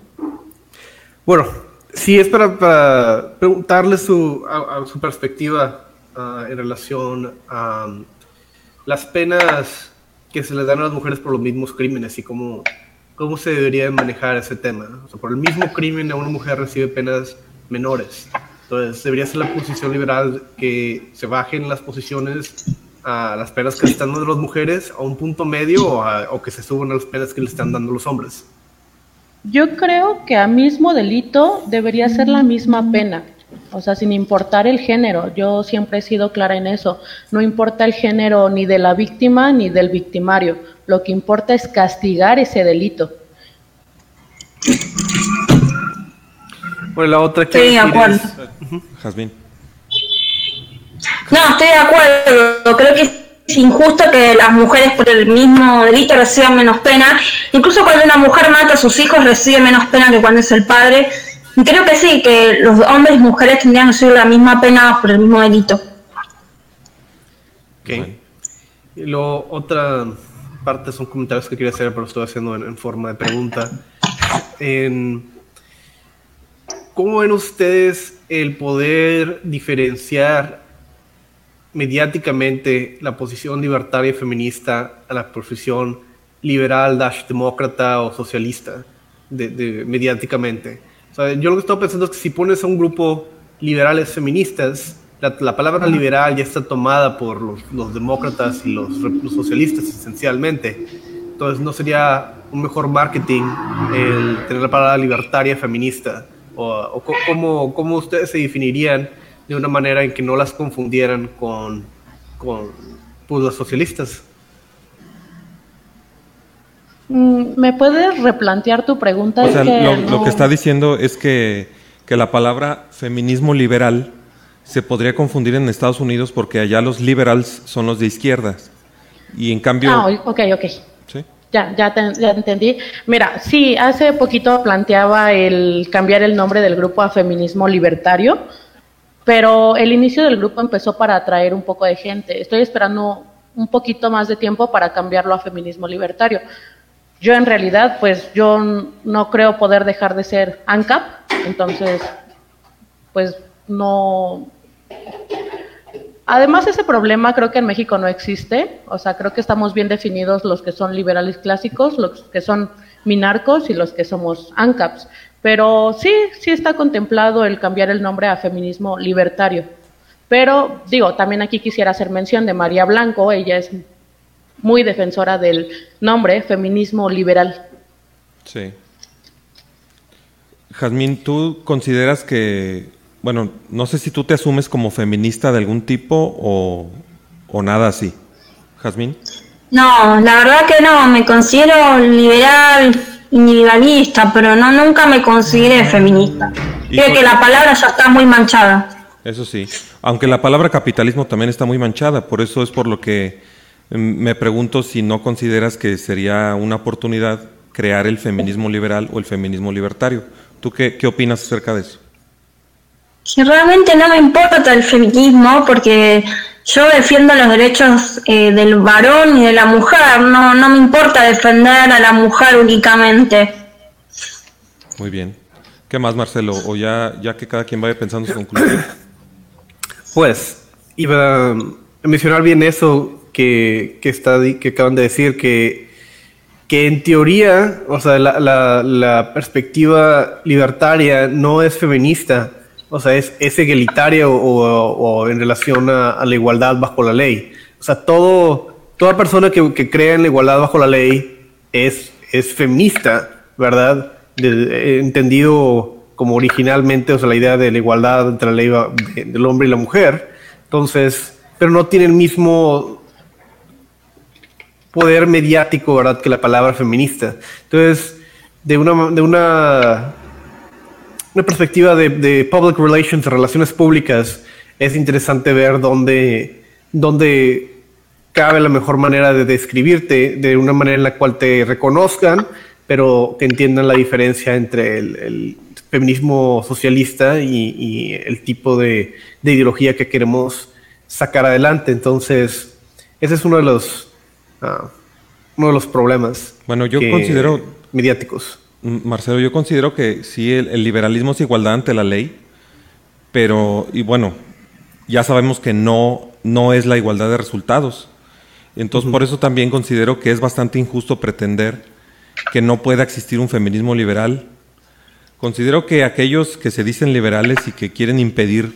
Bueno, sí, es para, para preguntarle su, a, su perspectiva ah, en relación a um, las penas que se le dan a las mujeres por los mismos crímenes y cómo, cómo se debería manejar ese tema. por el mismo crimen una mujer recibe penas menores. Entonces, debería ser la posición liberal que se bajen las posiciones a las penas que están dando las mujeres a un punto medio o, o que se suban a las penas que le están dando los hombres. Yo creo que a mismo delito debería ser la misma pena, o sea, sin importar el género. Yo siempre he sido clara en eso. No importa el género ni de la víctima ni del victimario. Lo que importa es castigar ese delito. Bueno, la otra que de acuerdo. Jazmín. No, estoy de acuerdo. Creo que injusto que las mujeres por el mismo delito reciban menos pena. Incluso cuando una mujer mata a sus hijos recibe menos pena que cuando es el padre. Y creo que sí, que los hombres y mujeres tendrían que recibir la misma pena por el mismo delito. Ok. Y luego otra parte son comentarios que quería hacer, pero lo estoy haciendo en, en forma de pregunta. [laughs] En- ¿Cómo ven ustedes el poder diferenciar mediáticamente la posición libertaria y feminista a la posición liberal, dash, demócrata o socialista de, de- mediáticamente? O sea, yo lo que estaba pensando es que si pones a un grupo liberales feministas, la, la palabra liberal ya está tomada por los, los demócratas y los, los socialistas esencialmente. Entonces no sería un mejor marketing el tener la palabra libertaria feminista. O, o cómo, cómo ustedes se definirían de una manera en que no las confundieran con, con pues, los socialistas. Mm, ¿Me puedes replantear tu pregunta? O sea, que lo, que está diciendo es que, que la palabra feminismo liberal se podría confundir en Estados Unidos porque allá los liberals son los de izquierdas. Y en cambio... Ah, ok, ok. ¿Sí? Ya, ya, te- ya entendí. Mira, sí, hace poquito planteaba el cambiar el nombre del grupo a Feminismo Libertario, pero el inicio del grupo empezó para atraer un poco de gente. Estoy esperando un poquito más de tiempo para cambiarlo a Feminismo Libertario. Yo en realidad, pues yo no creo poder dejar de ser ANCAP, entonces, pues no, Además, ese problema creo que en México no existe. O sea, creo que estamos bien definidos los que son liberales clásicos, los que son minarcos y los que somos ANCAPs. Pero sí, sí está contemplado el cambiar el nombre a feminismo libertario. Pero, digo, también aquí quisiera hacer mención de María Blanco. Ella es muy defensora del nombre feminismo liberal. Sí. Jazmín, ¿tú consideras que, bueno, no sé si tú te asumes como feminista de algún tipo o, o nada así? Jazmín. No, la verdad que no, me considero liberal, individualista, pero no nunca me consideré feminista. ¿Y Creo que la palabra ya está muy manchada. Eso sí. Aunque la palabra capitalismo también está muy manchada, por eso es por lo que mm, me pregunto si no consideras que sería una oportunidad crear el feminismo liberal o el feminismo libertario. ¿Tú qué, qué opinas acerca de eso? Que realmente no me importa el feminismo porque yo defiendo los derechos eh, del varón y de la mujer, no, no me importa defender a la mujer únicamente. Muy bien. ¿Qué más, Marcelo? O ya, ya que cada quien vaya pensando su conclusión. [clears throat] Pues, iba a mencionar bien eso que, que, está, que acaban de decir, que que en teoría, o sea, la, la- la perspectiva libertaria no es feminista, o sea, es, es egalitaria o, o- o en relación a, a la igualdad bajo la ley. O sea, todo, toda persona que, que crea en la igualdad bajo la ley es, es feminista, ¿verdad? De- eh, entendido como originalmente, o sea, la idea de la igualdad entre la ley de- del hombre y la mujer. Entonces, pero no tiene el mismo poder mediático, ¿verdad? Que la palabra feminista. Entonces, de una, de una, una perspectiva de, de public relations, de relaciones públicas, es interesante ver dónde, dónde cabe la mejor manera de describirte, de una manera en la cual te reconozcan, pero que entiendan la diferencia entre el, el feminismo socialista y, y el tipo de, de ideología que queremos sacar adelante. Entonces, ese es uno de los, ah, uno de los problemas. Bueno, yo considero- mediáticos. Marcelo, yo considero que sí, el, el liberalismo es igualdad ante la ley, pero, y bueno, ya sabemos que no, no es la igualdad de resultados. Entonces, por eso también considero que es bastante injusto pretender que no pueda existir un feminismo liberal. Considero que aquellos que se dicen liberales y que quieren impedir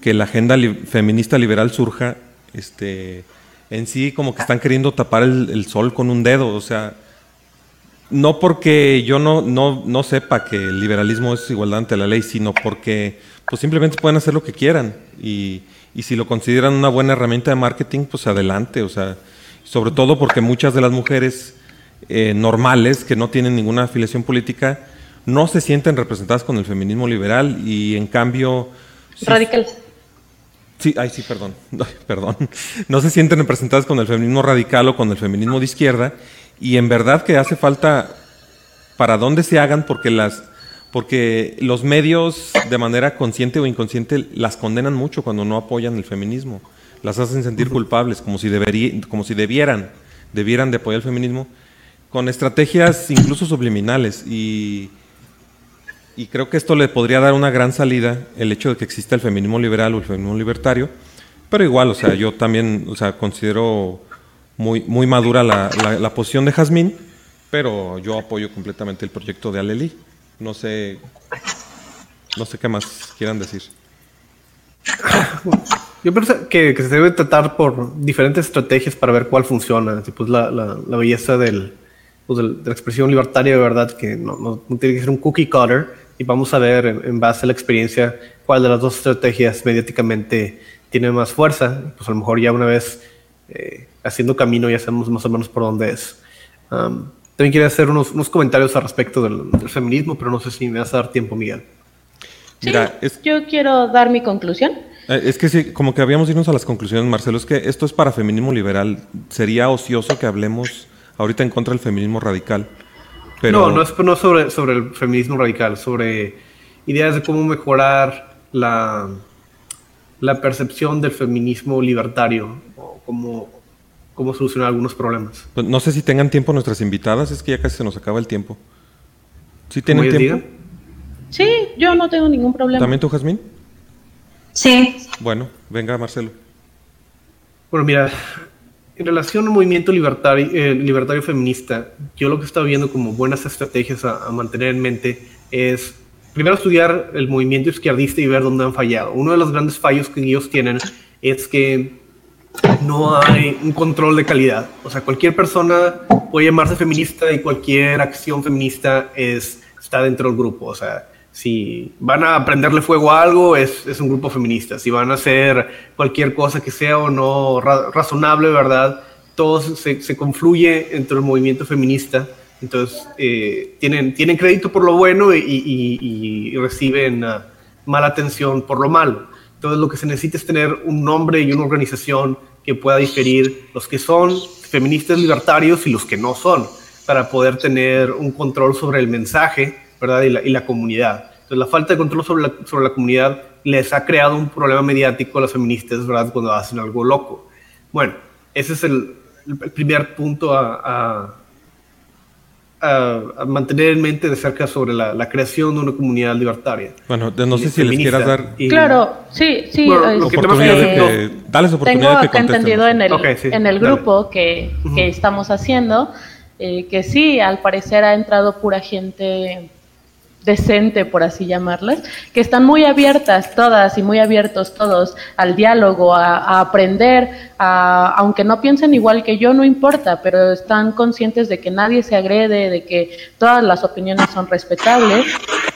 que la agenda li- feminista liberal surja, este, en sí como que están queriendo tapar el, el sol con un dedo. O sea, no porque yo no, no, no sepa que el liberalismo es igualdad ante la ley, sino porque pues simplemente pueden hacer lo que quieran. Y, y si lo consideran una buena herramienta de marketing, pues adelante. O sea, sobre todo porque muchas de las mujeres eh, normales que no tienen ninguna afiliación política no se sienten representadas con el feminismo liberal y en cambio... Radical. Sí, ay, sí, perdón. [laughs] Ay, perdón. No se sienten representadas con el feminismo radical o con el feminismo de izquierda. Y en verdad que hace falta para dónde se hagan porque las porque los medios de manera consciente o inconsciente las condenan mucho cuando no apoyan el feminismo. Las hacen sentir culpables, como si deberí- como si debieran, debieran de apoyar el feminismo, con estrategias incluso subliminales. Y, y creo que esto le podría dar una gran salida el hecho de que exista el feminismo liberal o el feminismo libertario. Pero igual, o sea, yo también, o sea, considero muy, muy madura la, la- la posición de Jazmín, pero yo apoyo completamente el proyecto de Aleli. No sé, no sé qué más quieran decir. Yo pienso que, que se debe tratar por diferentes estrategias para ver cuál funciona. Pues, la, la- la belleza del, pues, del- de la expresión libertaria, de verdad, que no, no- no tiene que ser un cookie cutter. Y vamos a ver, en, en base a la experiencia, cuál de las dos estrategias mediáticamente tiene más fuerza. Pues a lo mejor ya una vez eh, haciendo camino ya sabemos más o menos por dónde es. Um, también quería hacer unos, unos comentarios al respecto del, del feminismo, pero no sé si me vas a dar tiempo, Miguel. Sí, Mira, es, yo quiero dar mi conclusión. eh, es que sí, como que habíamos irnos a las conclusiones, Marcelo, es que esto es para feminismo liberal. Sería ocioso que hablemos ahorita en contra del feminismo radical. Pero, No, no es no sobre, sobre el feminismo radical, sobre ideas de cómo mejorar la, la percepción del feminismo libertario cómo, cómo solucionar algunos problemas. pues, no sé si tengan tiempo nuestras invitadas, es que ya casi se nos acaba el tiempo. ¿Sí tienen tiempo? digan. Sí, yo no tengo ningún problema. ¿También tú, Jazmín? Sí, Bueno, venga, Marcelo. Bueno, mira, en relación al movimiento libertario, eh, libertario feminista, yo lo que estaba viendo como buenas estrategias a, a mantener en mente es primero estudiar el movimiento izquierdista y ver dónde han fallado. Uno de los grandes fallos que ellos tienen es que no hay un control de calidad. O sea, cualquier persona puede llamarse feminista y cualquier acción feminista es, está dentro del grupo. O sea, si van a prenderle fuego a algo, es, un grupo feminista. Si van a hacer cualquier cosa que sea o no ra- razonable, ¿verdad? Todo se, se confluye dentro del movimiento feminista. Entonces, eh, tienen, tienen crédito por lo bueno y reciben ah, mala atención por lo malo. Entonces lo que se necesita es tener un nombre y una organización que pueda diferir los que son feministas libertarios y los que no son, para poder tener un control sobre el mensaje, ¿verdad? Y la, comunidad. Entonces la falta de control sobre la, sobre la comunidad les ha creado un problema mediático a las feministas, ¿verdad? Cuando hacen algo loco. Bueno, ese es el, primer punto a- a- a mantener en mente de cerca sobre la, la creación de una comunidad libertaria. Bueno, de- no sé si les quieras dar Y- Claro, sí, sí. Bueno, lo que de que-. Dales Tengo oportunidad de que acá entendido en el, sí, en el grupo que, que estamos haciendo eh, que sí, al parecer ha entrado pura gente decente, por así llamarlas, que están muy abiertas todas y muy abiertos todos al diálogo, a, aprender, aunque no piensen igual que yo, no importa, pero están conscientes de que nadie se agrede, de que todas las opiniones son respetables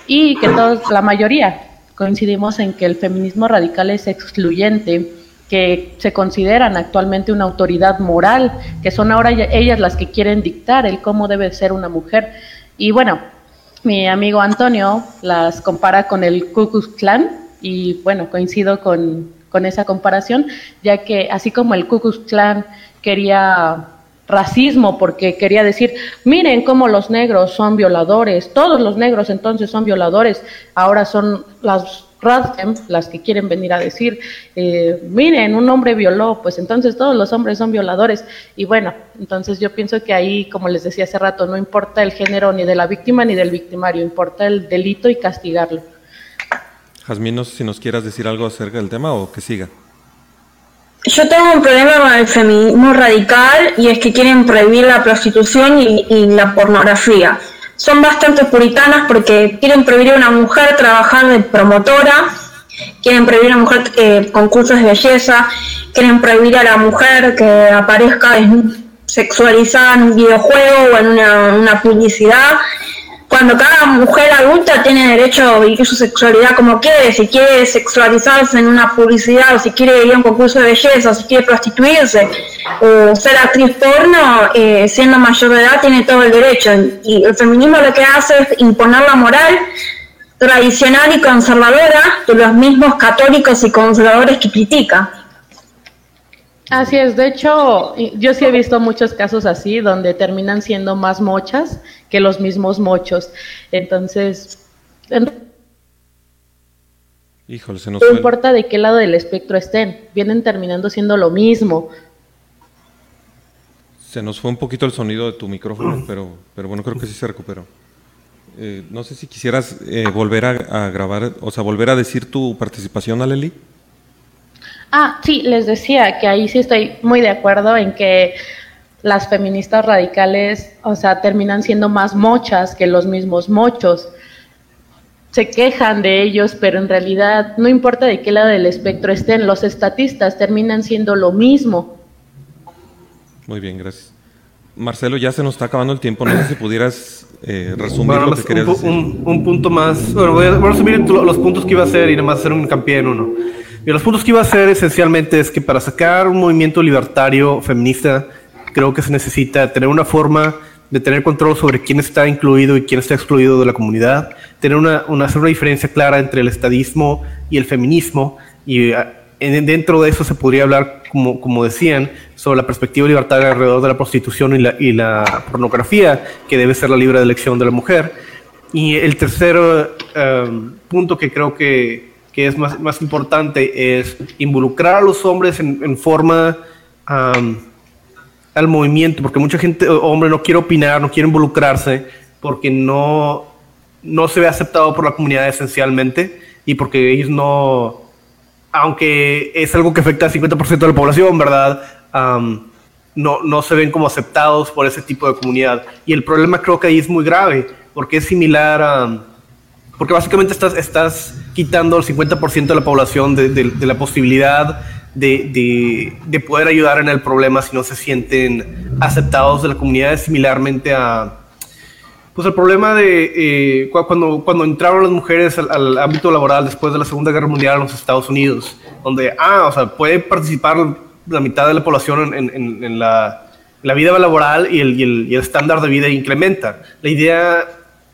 y que todos, la mayoría coincidimos en que el feminismo radical es excluyente que se consideran actualmente una autoridad moral, que son ahora ellas las que quieren dictar el cómo debe ser una mujer. Y bueno, mi amigo Antonio las compara con el Ku Klux Klan y bueno, coincido con, esa comparación, ya que así como el Ku Klux Klan quería racismo porque quería decir, miren cómo los negros son violadores, todos los negros entonces son violadores, ahora son las Radhem, las que quieren venir a decir, eh, miren, un hombre violó, pues entonces todos los hombres son violadores. Y bueno, entonces yo pienso que ahí, como les decía hace rato, no importa el género ni de la víctima ni del victimario, importa el delito y castigarlo. Jazmín, no sé si nos quieras decir algo acerca del tema o que siga. Yo tengo un problema con el feminismo radical y es que quieren prohibir la prostitución y, y la pornografía son bastante puritanas porque quieren prohibir a una mujer trabajar de promotora, quieren prohibir a una mujer eh, concursos de belleza, quieren prohibir a la mujer que aparezca sexualizada en un videojuego o en una publicidad cuando cada mujer adulta tiene derecho a vivir su sexualidad como quiere, si quiere sexualizarse en una publicidad, o si quiere ir a un concurso de belleza, o si quiere prostituirse, o ser actriz porno, eh, siendo mayor de edad, tiene todo el derecho. Y el feminismo lo que hace es imponer la moral tradicional y conservadora de los mismos católicos y conservadores que critica. Así es, de hecho, yo sí he visto muchos casos así, donde terminan siendo más mochas que los mismos mochos. Entonces, Híjole, se nos no importa de qué lado del espectro estén, vienen terminando siendo lo mismo. Se nos fue un poquito el sonido de tu micrófono, [clears throat] pero, pero bueno, creo que sí se recuperó. Eh, no sé si quisieras eh, volver a, a, grabar, o sea, volver a decir tu participación, Aleli. Ah, sí, les decía que ahí sí estoy muy de acuerdo en que las feministas radicales, o sea, terminan siendo más mochas que los mismos mochos. Se quejan de ellos, pero en realidad no importa de qué lado del espectro estén, los estatistas terminan siendo lo mismo. Muy bien, gracias. Marcelo, ya se nos está acabando el tiempo. No sé si pudieras eh, resumir lo que querías decir. Un, punto más. Bueno, voy a, resumir los puntos que iba a hacer y nada más hacer un hincapié en uno. Y los puntos que iba a hacer esencialmente es que para sacar un movimiento libertario feminista, creo que se necesita tener una forma de tener control sobre quién está incluido y quién está excluido de la comunidad, tener una, una, hacer una diferencia clara entre el estadismo y el feminismo, y ah, dentro de eso se podría hablar, como, como decían, sobre la perspectiva libertaria alrededor de la prostitución y la, y la pornografía, que debe ser la libre elección de la mujer. Y el tercer um, punto que creo que que es más, más importante, es involucrar a los hombres en, en forma al movimiento, porque mucha gente, hombre, no quiere opinar, no quiere involucrarse, porque no, no se ve aceptado por la comunidad esencialmente y porque ellos no, aunque es algo que afecta al 50% de la población, ¿verdad? no, no se ven como aceptados por ese tipo de comunidad. Y el problema creo que ahí es muy grave, porque es similar a porque básicamente estás, estás quitando el 50% de la población de, de, la posibilidad de, de, poder ayudar en el problema si no se sienten aceptados de la comunidad, similarmente a, pues el problema de eh, cuando, cuando entraron las mujeres al, ámbito laboral después de la Segunda Guerra Mundial en los Estados Unidos, donde, ah, o sea, puede participar la mitad de la población en, en, en la, la, vida laboral y el, y el, y el, estándar de vida incrementa. La idea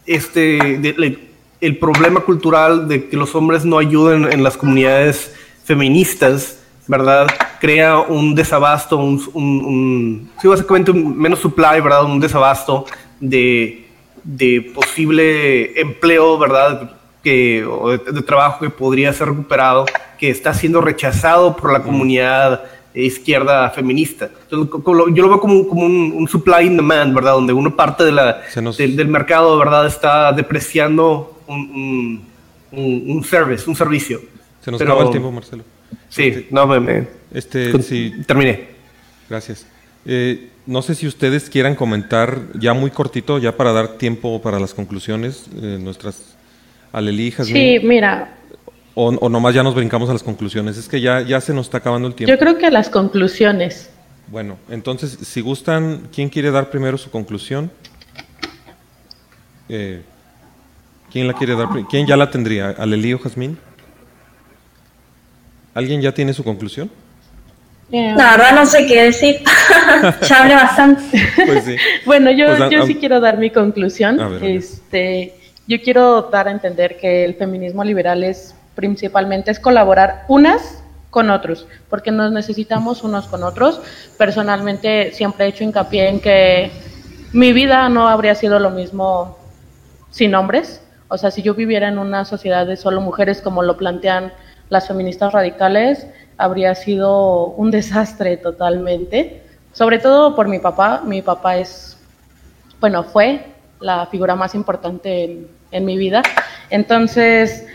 este, de, el problema cultural de que los hombres no ayuden en las comunidades feministas, ¿verdad? Crea un desabasto, un, sí, básicamente un menos supply, ¿verdad? Un desabasto de, de posible empleo, ¿verdad? Que, o de, trabajo que podría ser recuperado, que está siendo rechazado por la comunidad izquierda feminista. Entonces, yo lo veo como, como un, supply and demand, ¿verdad? Donde una parte de la, del, del mercado, ¿verdad? Está depreciando un, un, service, un servicio. Se nos acaba el tiempo, Marcelo. Sí, este, no me, este, sí. terminé. Gracias. Eh, no sé si ustedes quieran comentar ya muy cortito, ya para dar tiempo para las conclusiones, eh, nuestras alelijas. Sí, mira. O, o, nomás ya nos brincamos a las conclusiones. Es que ya, ya se nos está acabando el tiempo. Yo creo que las conclusiones. Bueno, entonces, si gustan, ¿quién quiere dar primero su conclusión? Eh, ¿Quién la quiere dar? ¿Quién ya la tendría? ¿Alelí o Jazmín? ¿Alguien ya tiene su conclusión? La verdad no sé qué decir. [laughs] ya hablé bastante. Pues sí. [laughs] bueno, yo, Pues, yo sí quiero dar mi conclusión. Ver. este, yo quiero dar a entender que el feminismo liberal es principalmente es colaborar unas con otros, porque nos necesitamos unos con otros. Personalmente siempre he hecho hincapié en que mi vida no habría sido lo mismo sin hombres. O sea, si yo viviera en una sociedad de solo mujeres como lo plantean las feministas radicales, habría sido un desastre totalmente. Sobre todo por mi papá. Mi papá es, bueno, fue la figura más importante en, mi vida. Entonces,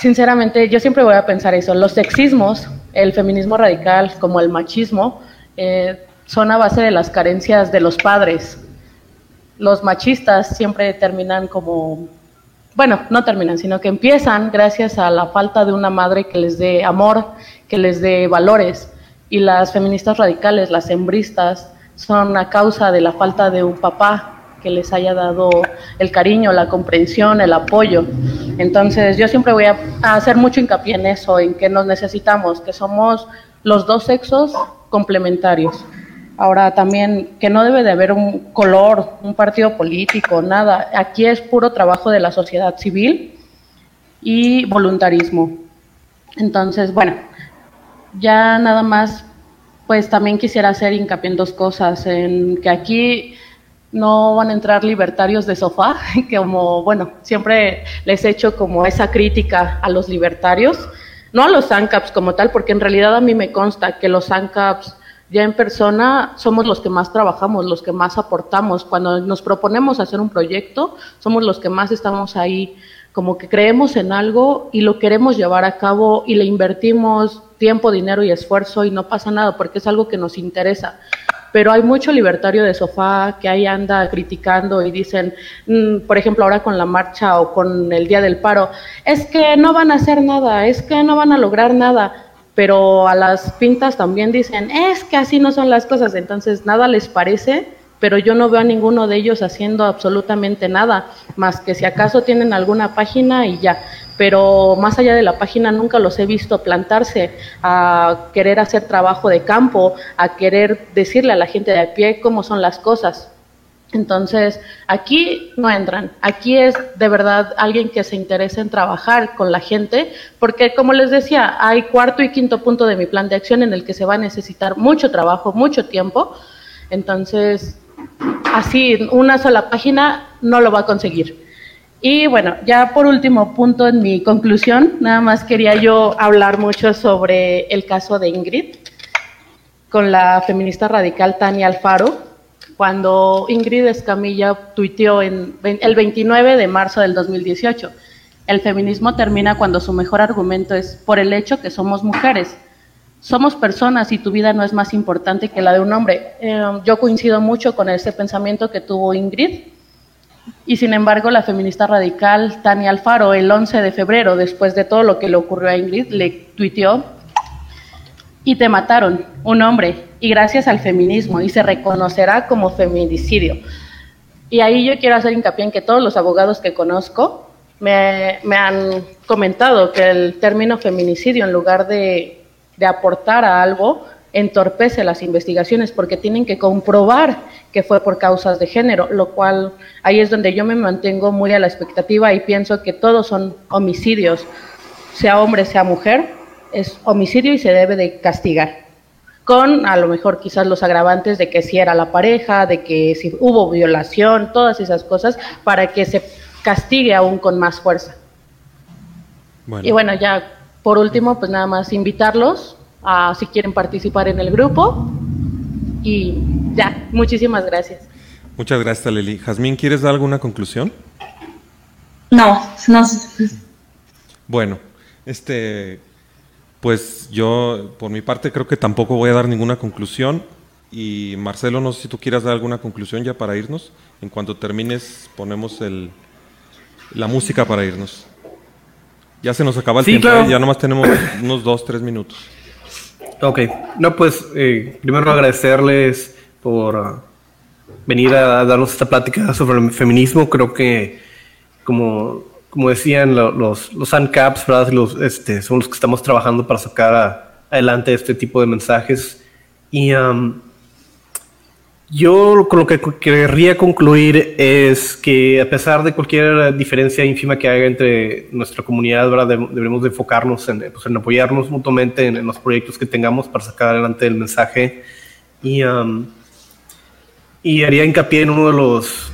sinceramente, yo siempre voy a pensar eso. Los sexismos, el feminismo radical, como el machismo, eh, son a base de las carencias de los padres. Los machistas siempre terminan como, bueno, no terminan, sino que empiezan gracias a la falta de una madre que les dé amor, que les dé valores. Y las feministas radicales, las hembristas, son a causa de la falta de un papá que les haya dado el cariño, la comprensión, el apoyo. Entonces yo siempre voy a, hacer mucho hincapié en eso, en que nos necesitamos, que somos los dos sexos complementarios. Ahora también que no debe de haber un color, un partido político, nada. Aquí es puro trabajo de la sociedad civil y voluntarismo. Entonces, bueno, ya nada más, pues también quisiera hacer hincapié en dos cosas, en que aquí no van a entrar libertarios de sofá, que [laughs] como, bueno, siempre les he hecho como esa crítica a los libertarios, no a los ANCAPs como tal, porque en realidad a mí me consta que los ANCAPs ya en persona somos los que más trabajamos, los que más aportamos. Cuando nos proponemos hacer un proyecto, somos los que más estamos ahí, como que creemos en algo y lo queremos llevar a cabo y le invertimos tiempo, dinero y esfuerzo y no pasa nada porque es algo que nos interesa. Pero hay mucho libertario de sofá que ahí anda criticando y dicen, mm, por ejemplo, ahora con la marcha o con el día del paro, es que no van a hacer nada, es que no van a lograr nada pero a las pintas también dicen, es que así no son las cosas, entonces nada les parece, pero yo no veo a ninguno de ellos haciendo absolutamente nada, más que si acaso tienen alguna página y ya, pero más allá de la página nunca los he visto plantarse a querer hacer trabajo de campo, a querer decirle a la gente de a pie cómo son las cosas. Entonces, aquí no entran. Aquí es de verdad alguien que se interese en trabajar con la gente, porque como les decía, hay cuarto y quinto punto de mi plan de acción en el que se va a necesitar mucho trabajo, mucho tiempo. Entonces, así, una sola página no lo va a conseguir. Y bueno, ya por último punto en mi conclusión, nada más quería yo hablar mucho sobre el caso de Ingrid con la feminista radical Tania Alfaro, cuando Ingrid Escamilla tuiteó en, el 29 de marzo del 2018. El feminismo termina cuando su mejor argumento es por el hecho que somos mujeres. Somos personas y tu vida no es más importante que la de un hombre. Eh, yo coincido mucho con ese pensamiento que tuvo Ingrid. Y sin embargo, la feminista radical Tania Alfaro, el 11 de febrero, después de todo lo que le ocurrió a Ingrid, le tuiteó y te mataron, un hombre, y gracias al feminismo, y se reconocerá como feminicidio. Y ahí yo quiero hacer hincapié en que todos los abogados que conozco me, me han comentado que el término feminicidio, en lugar de, de aportar a algo, entorpece las investigaciones porque tienen que comprobar que fue por causas de género, lo cual ahí es donde yo me mantengo muy a la expectativa y pienso que todos son homicidios, sea hombre, sea mujer, es homicidio y se debe de castigar. Con a lo mejor quizás los agravantes de que si era la pareja, de que si hubo violación, todas esas cosas, para que se castigue aún con más fuerza. Bueno, Y bueno, ya por último, pues nada más invitarlos a si quieren participar en el grupo. Y ya, muchísimas gracias. muchas gracias, Leli. Jazmín, ¿quieres dar alguna conclusión? No, no. Bueno, este, pues yo por mi parte creo que tampoco voy a dar ninguna conclusión. Y Marcelo, no sé si tú quieras dar alguna conclusión ya para irnos. En cuanto termines, ponemos el, la música para irnos. Ya se nos acaba el Sí, tiempo, claro. ¿eh? ya nomás tenemos unos dos, tres minutos. Ok, no, pues eh, primero agradecerles por ah, venir a darnos esta plática sobre el feminismo. Creo que, como, como decían lo- los, los ANCAPs, ¿verdad? Los, este, son los que estamos trabajando para sacar a- adelante este tipo de mensajes. Y am, yo con lo que querría concluir es que a pesar de cualquier diferencia ínfima que haya entre nuestra comunidad, ¿verdad? Deb- debemos de enfocarnos en, pues, en apoyarnos mutuamente en, en los proyectos que tengamos para sacar adelante el mensaje. Y, am, y haría hincapié en uno de los,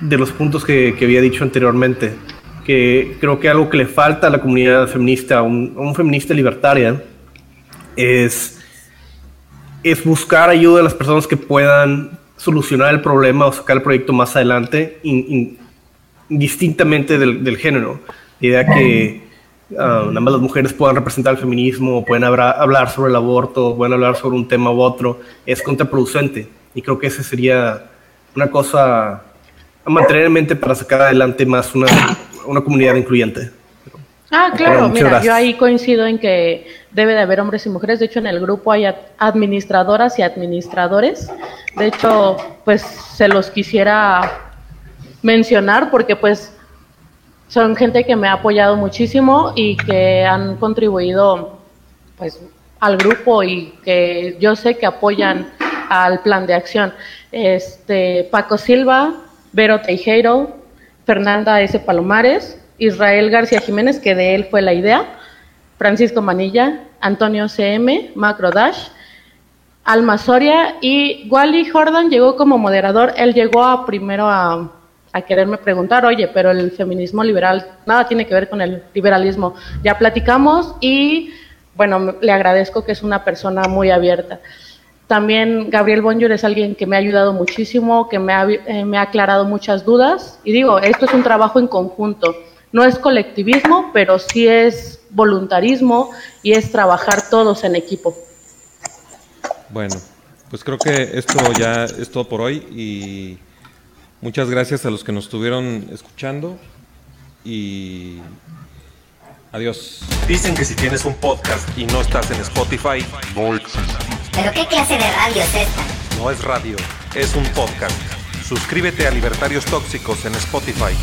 de los puntos que, que había dicho anteriormente, que creo que algo que le falta a la comunidad feminista, a un, a un feminista libertaria, es es buscar ayuda de las personas que puedan solucionar el problema o sacar el proyecto más adelante, in- in- indistintamente del, del género. La idea que ah, nada más las mujeres puedan representar el feminismo, pueden hablar, hablar sobre el aborto, pueden hablar sobre un tema u otro, es contraproducente. Y creo que esa sería una cosa mantener en mente para sacar adelante más una, una comunidad incluyente. Ah, claro, Bueno, mira, gracias. yo ahí coincido en que debe de haber hombres y mujeres. De hecho, en el grupo hay ad- administradoras y administradores. De hecho, pues se los quisiera mencionar porque pues son gente que me ha apoyado muchísimo y que han contribuido pues al grupo y que yo sé que apoyan al plan de acción. Este Paco Silva, Vero Teijeiro, Fernanda S. Palomares, Israel García Jiménez, que de él fue la idea, Francisco Manilla, Antonio CM, Macro Dash, Alma Soria y Wally Jordan llegó como moderador. Él llegó primero a, a quererme preguntar, oye, pero el feminismo liberal nada tiene que ver con el liberalismo. Ya platicamos y bueno, le agradezco que es una persona muy abierta. También Gabriel Bonjour es alguien que me ha ayudado muchísimo, que me ha, eh, me ha aclarado muchas dudas. Y digo, esto es un trabajo en conjunto. No es colectivismo, pero sí es voluntarismo y es trabajar todos en equipo. Bueno, pues creo que esto ya es todo por hoy y muchas gracias a los que nos estuvieron escuchando y adiós. Dicen que si tienes un podcast Y no estás en Spotify, ¿Pero qué clase de radio es esta? no es radio, es un podcast. Suscríbete a Libertarios Tóxicos en Spotify.